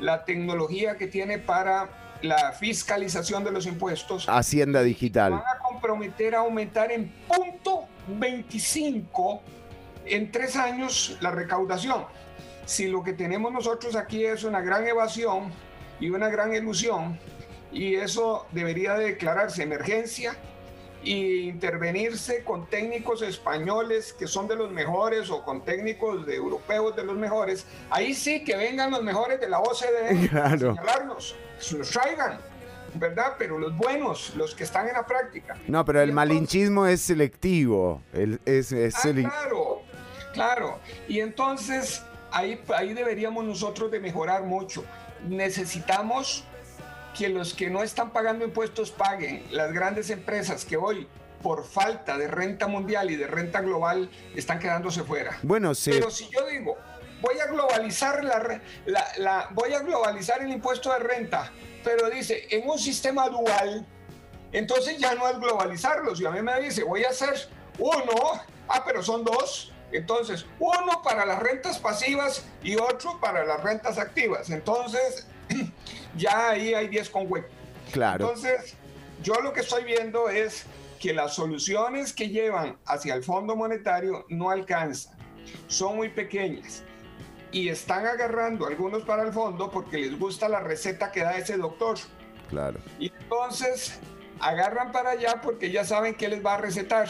la tecnología que tiene para la fiscalización de los impuestos? Hacienda Digital. van a comprometer a aumentar en punto 25 en tres años la recaudación. Si lo que tenemos nosotros aquí es una gran evasión y una gran ilusión, y eso debería de declararse emergencia e intervenirse con técnicos españoles que son de los mejores o con técnicos de europeos de los mejores, ahí sí que vengan los mejores de la OCDE Claro. a señalarnos, que traigan. ¿verdad? Pero los buenos, los que están en la práctica. No, pero el malinchismo es selectivo. El- es, es Ah, sele- claro, claro. Y entonces ahí, ahí deberíamos nosotros de mejorar mucho. Necesitamos que los que no están pagando impuestos paguen. Las grandes empresas que hoy, por falta de renta mundial y de renta global, están quedándose fuera. Bueno, se, Pero si yo digo, voy a globalizar la, la- la- voy a globalizar el impuesto de renta, pero dice, en un sistema dual, entonces ya no es globalizarlo. Si a mí me dice, voy a hacer uno, ah, pero son dos. Entonces, uno para las rentas pasivas y otro para las rentas activas. Entonces, ya ahí hay 10 con hueco. claro. Entonces, yo lo que estoy viendo es que las soluciones que llevan hacia el Fondo Monetario no alcanzan, son muy pequeñas y están agarrando algunos para el fondo porque les gusta la receta que da ese doctor. Claro. Y entonces agarran para allá porque ya saben qué les va a recetar.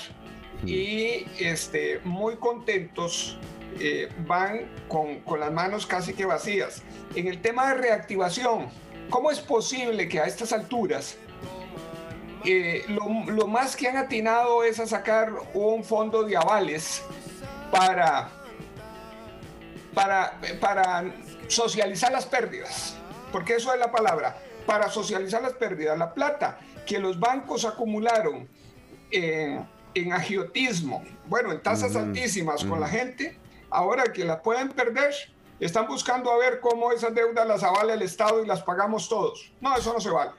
Y este, muy contentos eh, van con, con las manos casi que vacías. En el tema de reactivación, ¿cómo es posible que a estas alturas eh, lo, lo más que han atinado es a sacar un fondo de avales para, para, para socializar las pérdidas? Porque eso es la palabra, para socializar las pérdidas. La plata que los bancos acumularon en, en agiotismo, bueno, en tasas Ujú, altísimas con ujú. la gente, ahora que la pueden perder, están buscando a ver cómo esas deudas las avala el Estado y las pagamos todos. No, eso no se vale.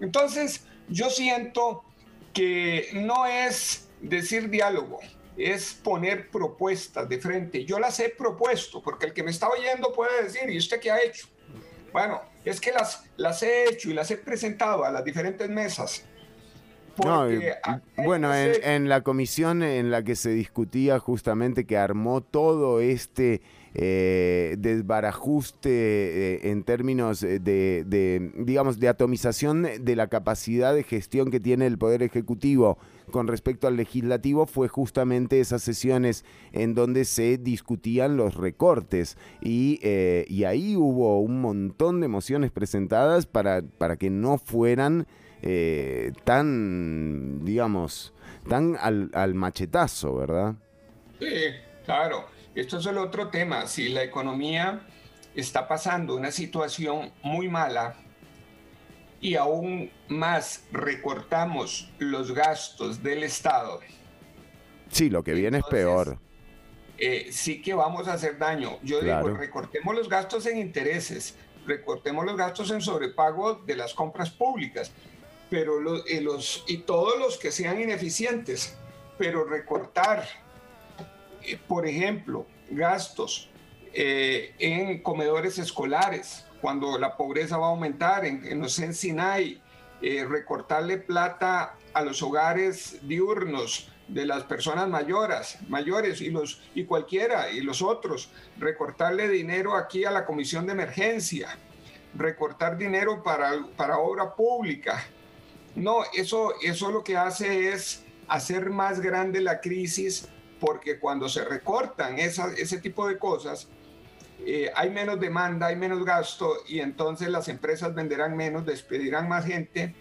Entonces, yo siento que no es decir diálogo, es poner propuestas de frente. Yo las he propuesto, porque el que me está oyendo puede decir, ¿y usted qué ha hecho? Bueno, es que las, las he hecho y las he presentado a las diferentes mesas. No, y- bueno, en, en la comisión en la que se discutía justamente que armó todo este eh, desbarajuste eh, en términos eh, de, de, digamos, de atomización de la capacidad de gestión que tiene el Poder Ejecutivo con respecto al legislativo fue justamente esas sesiones en donde se discutían los recortes. Y, eh, y ahí hubo un montón de mociones presentadas para, para que no fueran eh, tan, digamos, tan al, al machetazo, ¿verdad? Sí, claro. Esto es el otro tema. Si la economía está pasando una situación muy mala y aún más recortamos los gastos del Estado, Sí, lo que viene es peor. eh, sí que vamos a hacer daño. Yo Claro. digo, recortemos los gastos en intereses, recortemos los gastos en sobrepago de las compras públicas, pero eh, los, y todos los que sean ineficientes, pero recortar, eh, por ejemplo, gastos eh, en comedores escolares, cuando la pobreza va a aumentar, en, en los Sinai, eh, recortarle plata a los hogares diurnos de las personas mayores, mayores y los y cualquiera y los otros, recortarle dinero aquí a la comisión de emergencia, recortar dinero para, para obra pública. No, eso, eso lo que hace es hacer más grande la crisis porque cuando se recortan esa- ese tipo de cosas, eh, hay menos demanda, hay menos gasto y entonces las empresas venderán menos, despedirán más gente,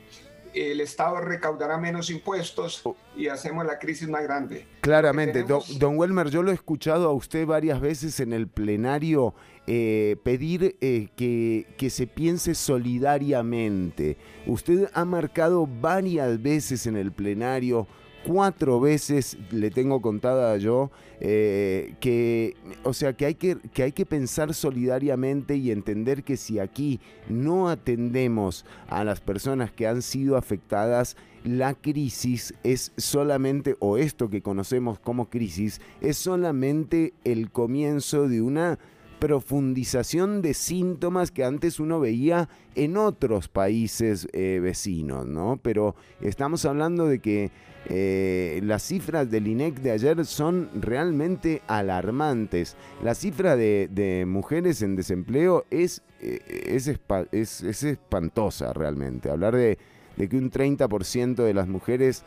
el Estado recaudará menos impuestos y hacemos la crisis más grande. Claramente, don, don Welmer, yo lo he escuchado a usted varias veces en el plenario eh, pedir eh, que, que se piense solidariamente. Usted ha marcado varias veces en el plenario, cuatro veces le tengo contada yo, eh, que, o sea, que hay que, que hay que pensar solidariamente y entender que si aquí no atendemos a las personas que han sido afectadas, la crisis es solamente, o esto que conocemos como crisis, es solamente el comienzo de una profundización de síntomas que antes uno veía en otros países eh, vecinos, ¿no? Pero estamos hablando de que eh, las cifras del INEC de ayer son realmente alarmantes. La cifra de, mujeres en desempleo es, eh, es, es- es espantosa realmente. Hablar de, que un 30% de las mujeres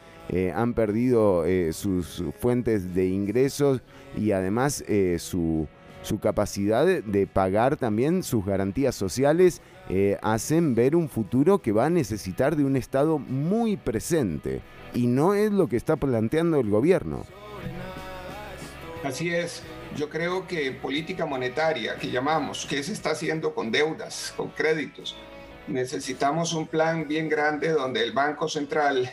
han perdido sus fuentes de ingresos y además su, su capacidad de, pagar también sus garantías sociales, eh, hacen ver un futuro que va a necesitar de un Estado muy presente. Y no es lo que está planteando el gobierno. Así es. Yo creo que política monetaria, que llamamos, ¿qué se está haciendo con deudas, con créditos? Necesitamos un plan bien grande donde el Banco Central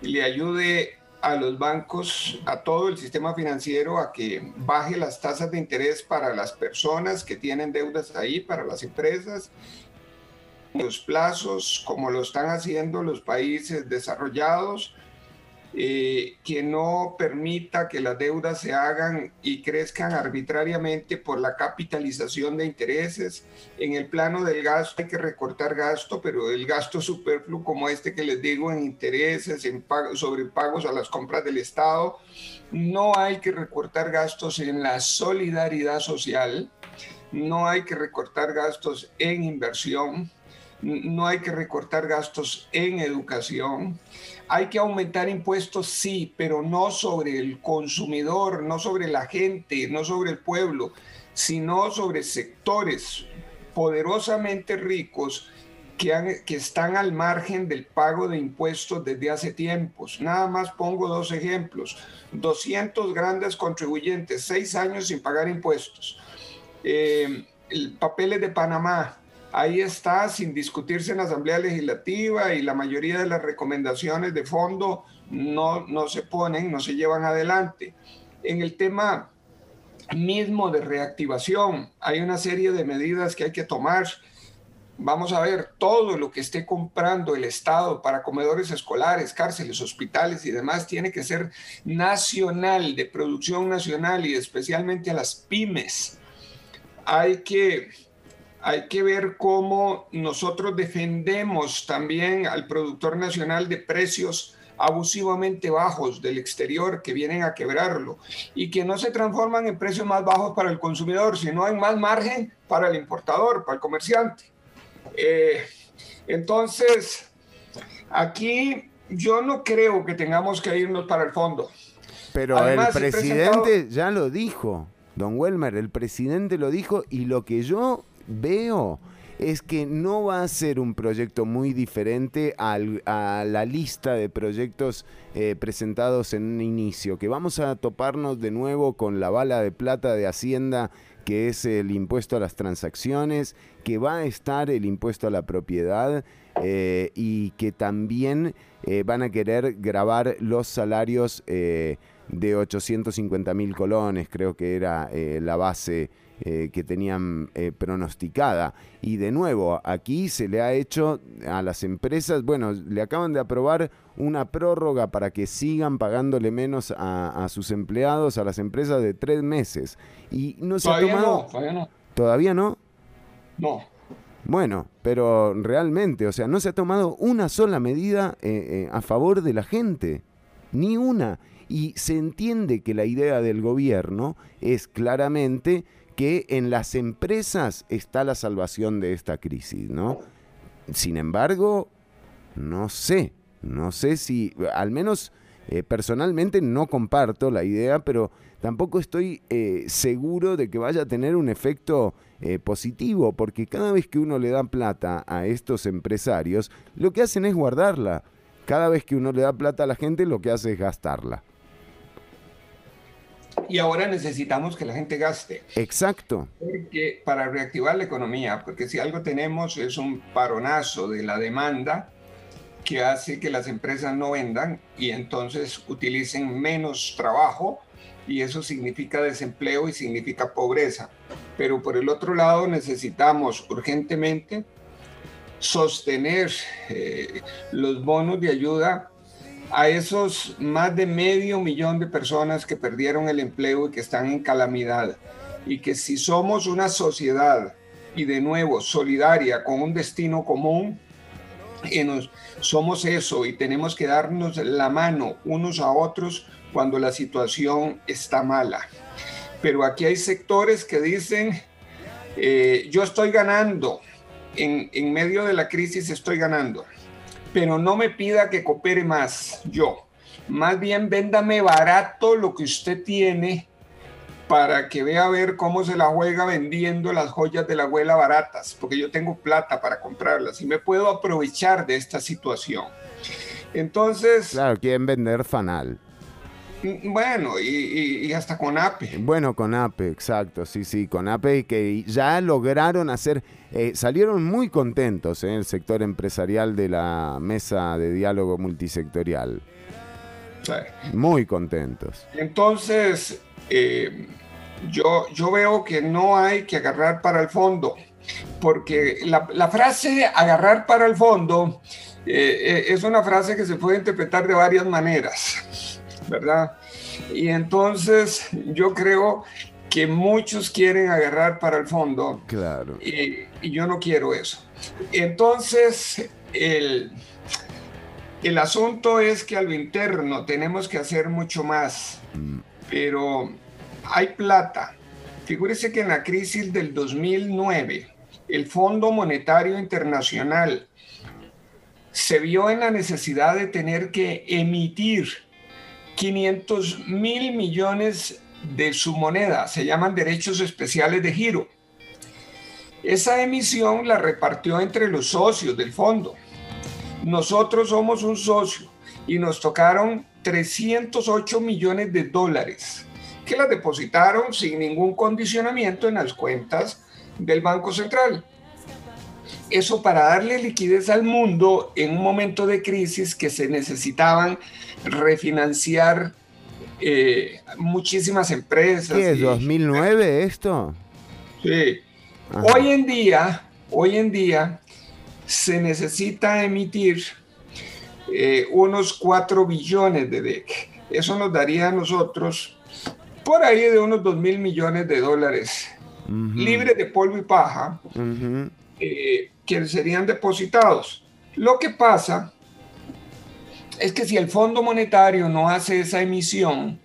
le ayude a los bancos, a todo el sistema financiero, a que baje las tasas de interés para las personas que tienen deudas ahí, para las empresas, los plazos, como lo están haciendo los países desarrollados, eh, que no permita que las deudas se hagan y crezcan arbitrariamente por la capitalización de intereses. En el plano del gasto hay que recortar gasto, pero el gasto superfluo como este que les digo en intereses, en sobre pagos a las compras del Estado, no hay que recortar gastos en la solidaridad social, no hay que recortar gastos en inversión, no hay que recortar gastos en educación. Hay que aumentar impuestos, sí, pero no sobre el consumidor, no sobre la gente, no sobre el pueblo, sino sobre sectores poderosamente ricos que, están al margen del pago de impuestos desde hace tiempos. Nada más pongo dos ejemplos. 200 grandes contribuyentes, seis años sin pagar impuestos. Eh, el papeles de Panamá, ahí está sin discutirse en la Asamblea Legislativa y la mayoría de las recomendaciones de fondo no, no se ponen, no se llevan adelante. En el tema mismo de reactivación, hay una serie de medidas que hay que tomar. Vamos a ver todo lo que esté comprando el Estado para comedores escolares, cárceles, hospitales y demás tiene que ser nacional, de producción nacional y especialmente a las pymes. Hay que, hay que ver cómo nosotros defendemos también al productor nacional de precios abusivamente bajos del exterior que vienen a quebrarlo y que no se transforman en precios más bajos para el consumidor, sino en más margen para el importador, para el comerciante. Eh, entonces, aquí yo no creo que tengamos que irnos para el fondo. Pero Además, el presidente presentado- ya lo dijo, don Welmer, el presidente lo dijo y lo que yo veo es que no va a ser un proyecto muy diferente a la lista de proyectos eh, presentados en un inicio, que vamos a toparnos de nuevo con la bala de plata de Hacienda, que es el impuesto a las transacciones, que va a estar el impuesto a la propiedad eh, y que también eh, van a querer grabar los salarios de 850 mil colones, creo que era la base eh, que tenían eh, pronosticada. Y de nuevo, aquí se le ha hecho a las empresas, bueno, le acaban de aprobar una prórroga para que sigan pagándole menos a, a sus empleados, a las empresas de tres meses. Y no se Todavía ha tomado... no, todavía no. ¿Todavía no? No. Bueno, pero realmente, o sea, no se ha tomado una sola medida eh, eh, a favor de la gente, ni una. Y se entiende que la idea del gobierno es claramente que en las empresas está la salvación de esta crisis, ¿no? Sin embargo, no sé, no sé si, al menos eh, personalmente no comparto la idea, pero tampoco estoy eh, seguro de que vaya a tener un efecto eh, positivo, porque cada vez que uno le da plata a estos empresarios, lo que hacen es guardarla. Cada vez que uno le da plata a la gente, lo que hace es gastarla. Y ahora necesitamos que la gente gaste. Exacto. Porque para reactivar la economía, porque si algo tenemos es un paronazo de la demanda que hace que las empresas no vendan y entonces utilicen menos trabajo y eso significa desempleo y significa pobreza. Pero por el otro lado necesitamos urgentemente sostener eh, los bonos de ayuda a esos más de medio millón de personas que perdieron el empleo y que están en calamidad. Y que si somos una sociedad y de nuevo solidaria con un destino común, y nos, somos eso y tenemos que darnos la mano unos a otros cuando la situación está mala. Pero aquí hay sectores que dicen, eh, yo estoy ganando, en, en medio de la crisis estoy ganando pero no me pida que coopere más yo. Más bien véndame barato lo que usted tiene para que vea a ver cómo se la juega vendiendo las joyas de la abuela baratas, porque yo tengo plata para comprarlas y me puedo aprovechar de esta situación. Entonces, Claro, quieren vender fanal. Bueno, y, y- y hasta con APE. Bueno, con APE, exacto, sí, sí, con APE y que ya lograron hacer, eh, salieron muy contentos en el sector empresarial de la mesa de diálogo multisectorial. Sí. Muy contentos. Entonces, eh, yo, yo veo que no hay que agarrar para el fondo, porque la, la frase agarrar para el fondo eh, eh, es una frase que se puede interpretar de varias maneras, ¿verdad? Y entonces yo creo que muchos quieren agarrar para el fondo Claro. y, y yo no quiero eso. Entonces, el, el asunto es que a lo interno tenemos que hacer mucho más, pero hay plata. Figúrese que en la crisis del 2009, el Fondo Monetario Internacional se vio en la necesidad de tener que emitir 500 mil millones de su moneda, se llaman derechos especiales de giro. Esa emisión la repartió entre los socios del fondo. Nosotros somos un socio y nos tocaron 308 millones de dólares que las depositaron sin ningún condicionamiento en las cuentas del Banco Central. Eso para darle liquidez al mundo en un momento de crisis que se necesitaban refinanciar eh, muchísimas empresas. ¿Qué es, y- 2009 esto? Sí. Ajá. Hoy en día, hoy en día se necesita emitir eh, unos 4 billones de DEC. Eso nos daría a nosotros por ahí de unos 2 mil millones de dólares libres de polvo y paja eh, que serían depositados. Lo que pasa es que si el Fondo Monetario no hace esa emisión,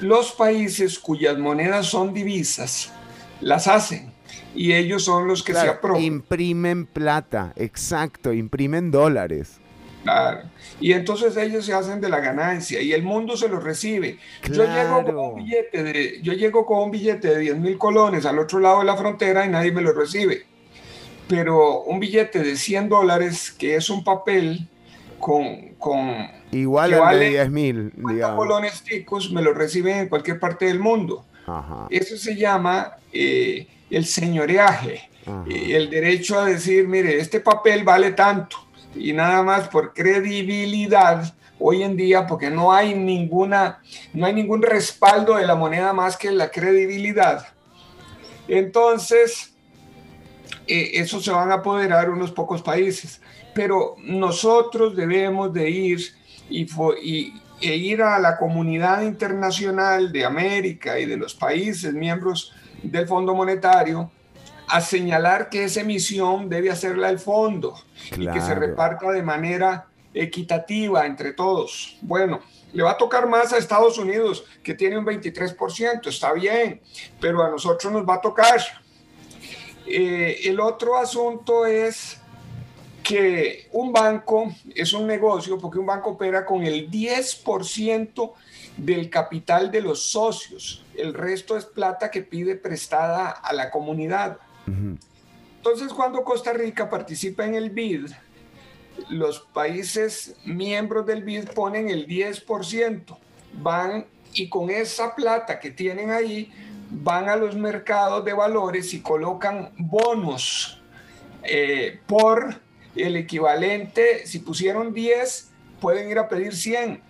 los países cuyas monedas son divisas las hacen y ellos son los que se Claro, apropian. imprimen plata, exacto, imprimen dólares. Claro. Y entonces ellos se hacen de la ganancia y el mundo se lo recibe. Yo, llego con un billete de, yo llego con un billete de 10 mil colones al otro lado de la frontera y nadie me lo recibe. Pero un billete de 100 dólares, que es un papel con, con Igual al de 10 mil, colones ticos, me lo reciben en cualquier parte del mundo. Ajá. Eso se llama eh, el señoreaje, eh, el derecho a decir, mire, este papel vale tanto y nada más por credibilidad hoy en día, porque no hay ninguna, no hay ningún respaldo de la moneda más que la credibilidad. Entonces, eh, eso se van a apoderar unos pocos países, pero nosotros debemos de ir y, y- e ir a la comunidad internacional de América y de los países miembros del Fondo Monetario a señalar que esa emisión debe hacerla el fondo y que se Claro. reparta de manera equitativa entre todos. Bueno, le va a tocar más a Estados Unidos, que tiene un 23%, está bien, pero a nosotros nos va a tocar. Eh, el otro asunto es que un banco es un negocio porque un banco opera con el 10% del capital de los socios. El resto es plata que pide prestada a la comunidad. Entonces, cuando Costa Rica participa en el BID, los países miembros del BID ponen el 10%, van y con esa plata que tienen ahí, van a los mercados de valores y colocan bonos eh, por el equivalente, si pusieron 10, pueden ir a pedir 100.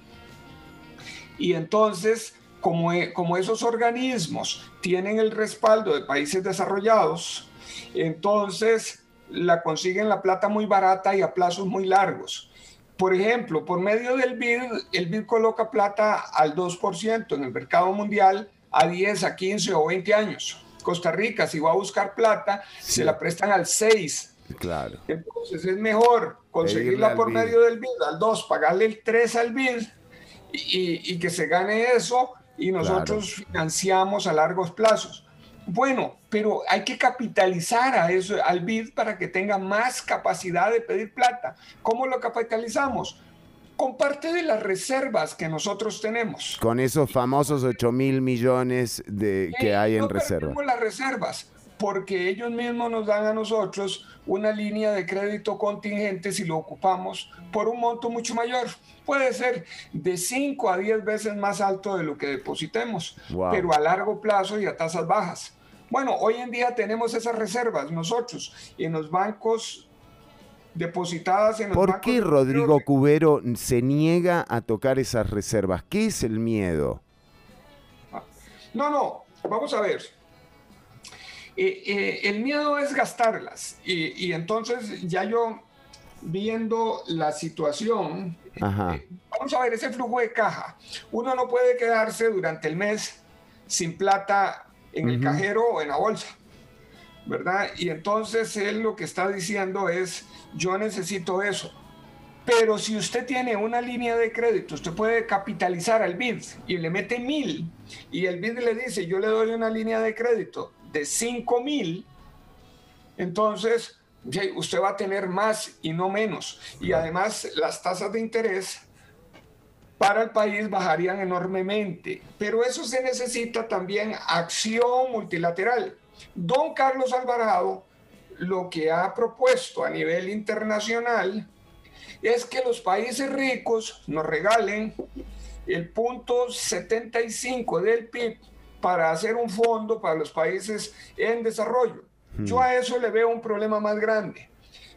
Y entonces, como, e- como esos organismos tienen el respaldo de países desarrollados, entonces la consiguen la plata muy barata y a plazos muy largos. Por ejemplo, por medio del BID, el BID coloca plata al 2% en el mercado mundial a 10, a 15 o 20 años. Costa Rica, si va a buscar plata, se la prestan al 6. Claro. Entonces es mejor conseguirla por medio del BID al 2, pagarle el 3 al BID y, que se gane eso y nosotros financiamos a largos plazos. Bueno, pero hay que capitalizar a eso, al BID para que tenga más capacidad de pedir plata. ¿Cómo lo capitalizamos? con parte de las reservas que nosotros tenemos. Con esos famosos 8 mil millones de, que hay en no reserva. las reservas porque ellos mismos nos dan a nosotros una línea de crédito contingente si lo ocupamos por un monto mucho mayor. Puede ser de 5 a 10 veces más alto de lo que depositemos, Wow. pero a largo plazo y a tasas bajas. Bueno, hoy en día tenemos esas reservas nosotros en los bancos depositadas en los ¿Por bancos qué Rodrigo Cubero se niega a tocar esas reservas? ¿Qué es el miedo? No, no, vamos a ver. Eh, eh, el miedo es gastarlas y, y entonces ya yo viendo la situación, Ajá. vamos a ver ese flujo de caja. Uno no puede quedarse durante el mes sin plata en el Ujú. cajero o en la bolsa, ¿verdad? Y entonces él lo que está diciendo es, yo necesito eso. Pero si usted tiene una línea de crédito, usted puede capitalizar al BID y le mete mil y el BID le dice, yo le doy una línea de crédito de 5 mil, entonces usted va a tener más y no menos. Y además las tasas de interés para el país bajarían enormemente. Pero eso se necesita también acción multilateral. Don Carlos Alvarado lo que ha propuesto a nivel internacional es que los países ricos nos regalen el punto 75 del PIB para hacer un fondo para los países en desarrollo. Yo a eso le veo un problema más grande.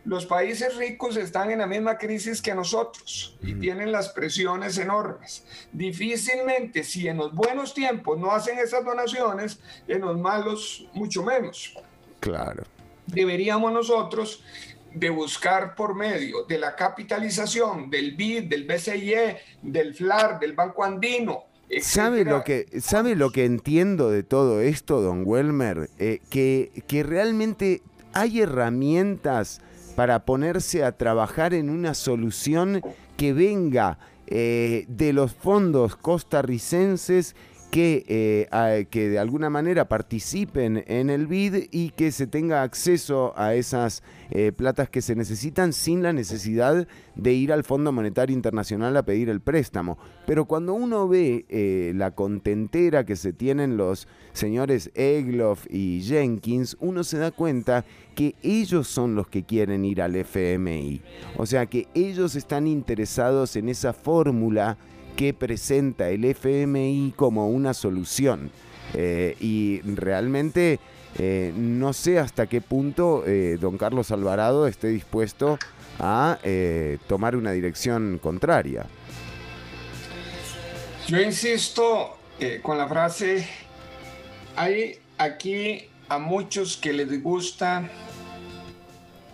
Los países ricos están en la misma crisis que nosotros y tienen las presiones enormes. Difícilmente, si en los buenos tiempos no hacen esas donaciones, en los malos mucho menos. Claro. Deberíamos nosotros de buscar por medio de la capitalización del BID, del BCIE, del FLAR, del Banco Andino, ¿Sabe lo, que, ¿Sabe lo que entiendo de todo esto, don Welmer? Eh, que, que realmente hay herramientas para ponerse a trabajar en una solución que venga eh, de los fondos costarricenses que, eh, que de alguna manera participen en el BID y que se tenga acceso a esas eh, platas que se necesitan sin la necesidad de ir al Fondo Monetario Internacional a pedir el préstamo. Pero cuando uno ve eh, la contentera que se tienen los señores Egloff y Jenkins, uno se da cuenta que ellos son los que quieren ir al FMI. O sea que ellos están interesados en esa fórmula que presenta el FMI como una solución. Eh, y realmente eh, no sé hasta qué punto eh, don Carlos Alvarado esté dispuesto a tomar una dirección contraria. Yo insisto con la frase, hay aquí a muchos que les gusta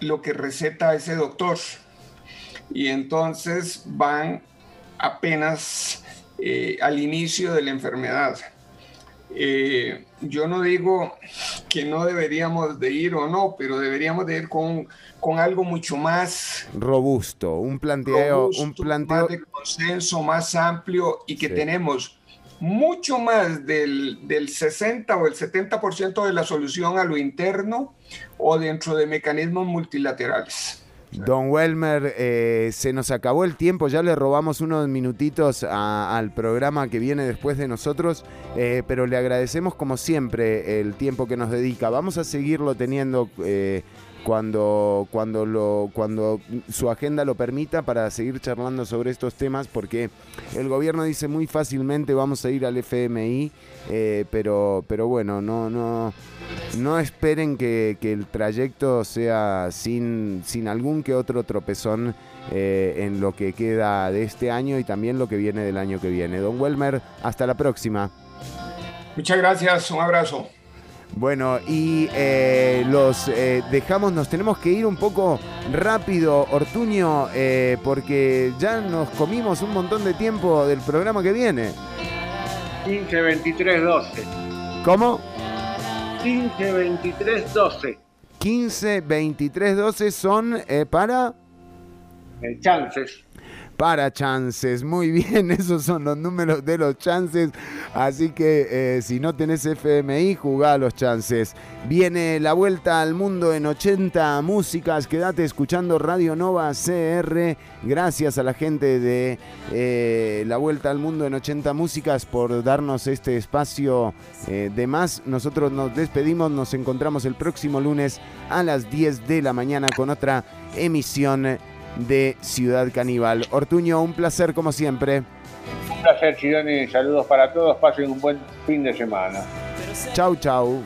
lo que receta ese doctor y entonces van apenas eh, al inicio de la enfermedad. Eh, yo no digo que no deberíamos de ir o no, pero deberíamos de ir con, con algo mucho más Robusto, un planteo, robusto, un planteo más de consenso, más amplio y que Sí. tenemos mucho más del, del 60 o el 70% de la solución a lo interno o dentro de mecanismos multilaterales. Don Welmer, eh, se nos acabó el tiempo, ya le robamos unos minutitos al programa que viene después de nosotros, eh, pero le agradecemos como siempre el tiempo que nos dedica. Vamos a seguirlo teniendo eh, cuando, cuando, lo, cuando su agenda lo permita para seguir charlando sobre estos temas, porque el gobierno dice muy fácilmente vamos a ir al FMI, eh, pero, pero bueno, no, no, no esperen que, que el trayecto sea sin, sin algún que otro tropezón eh, en lo que queda de este año y también lo que viene del año que viene. Don Welmer, hasta la próxima. Muchas gracias, un abrazo. Bueno, y eh, los eh, dejamos, nos tenemos que ir un poco rápido, Ortuño, eh, porque ya nos comimos un montón de tiempo del programa que viene. 15, 23, 12. ¿Cómo? 15, 23, 12. 15, 23, 12 son eh, para... chances. Para chances. Muy bien, esos son los números de los chances. Así que eh, si no tenés FMI, jugá a los chances. Viene la vuelta al mundo en 80 músicas. Quédate escuchando Radio Nova CR. Gracias a la gente de eh, la vuelta al mundo en 80 músicas por darnos este espacio eh, de más. Nosotros nos despedimos. Nos encontramos el próximo lunes a las 10 de la mañana con otra emisión de Ciudad Caníbal. Ortuño, un placer como siempre. Un placer, Chironi. Saludos para todos. Pasen un buen fin de semana. Chau, chau.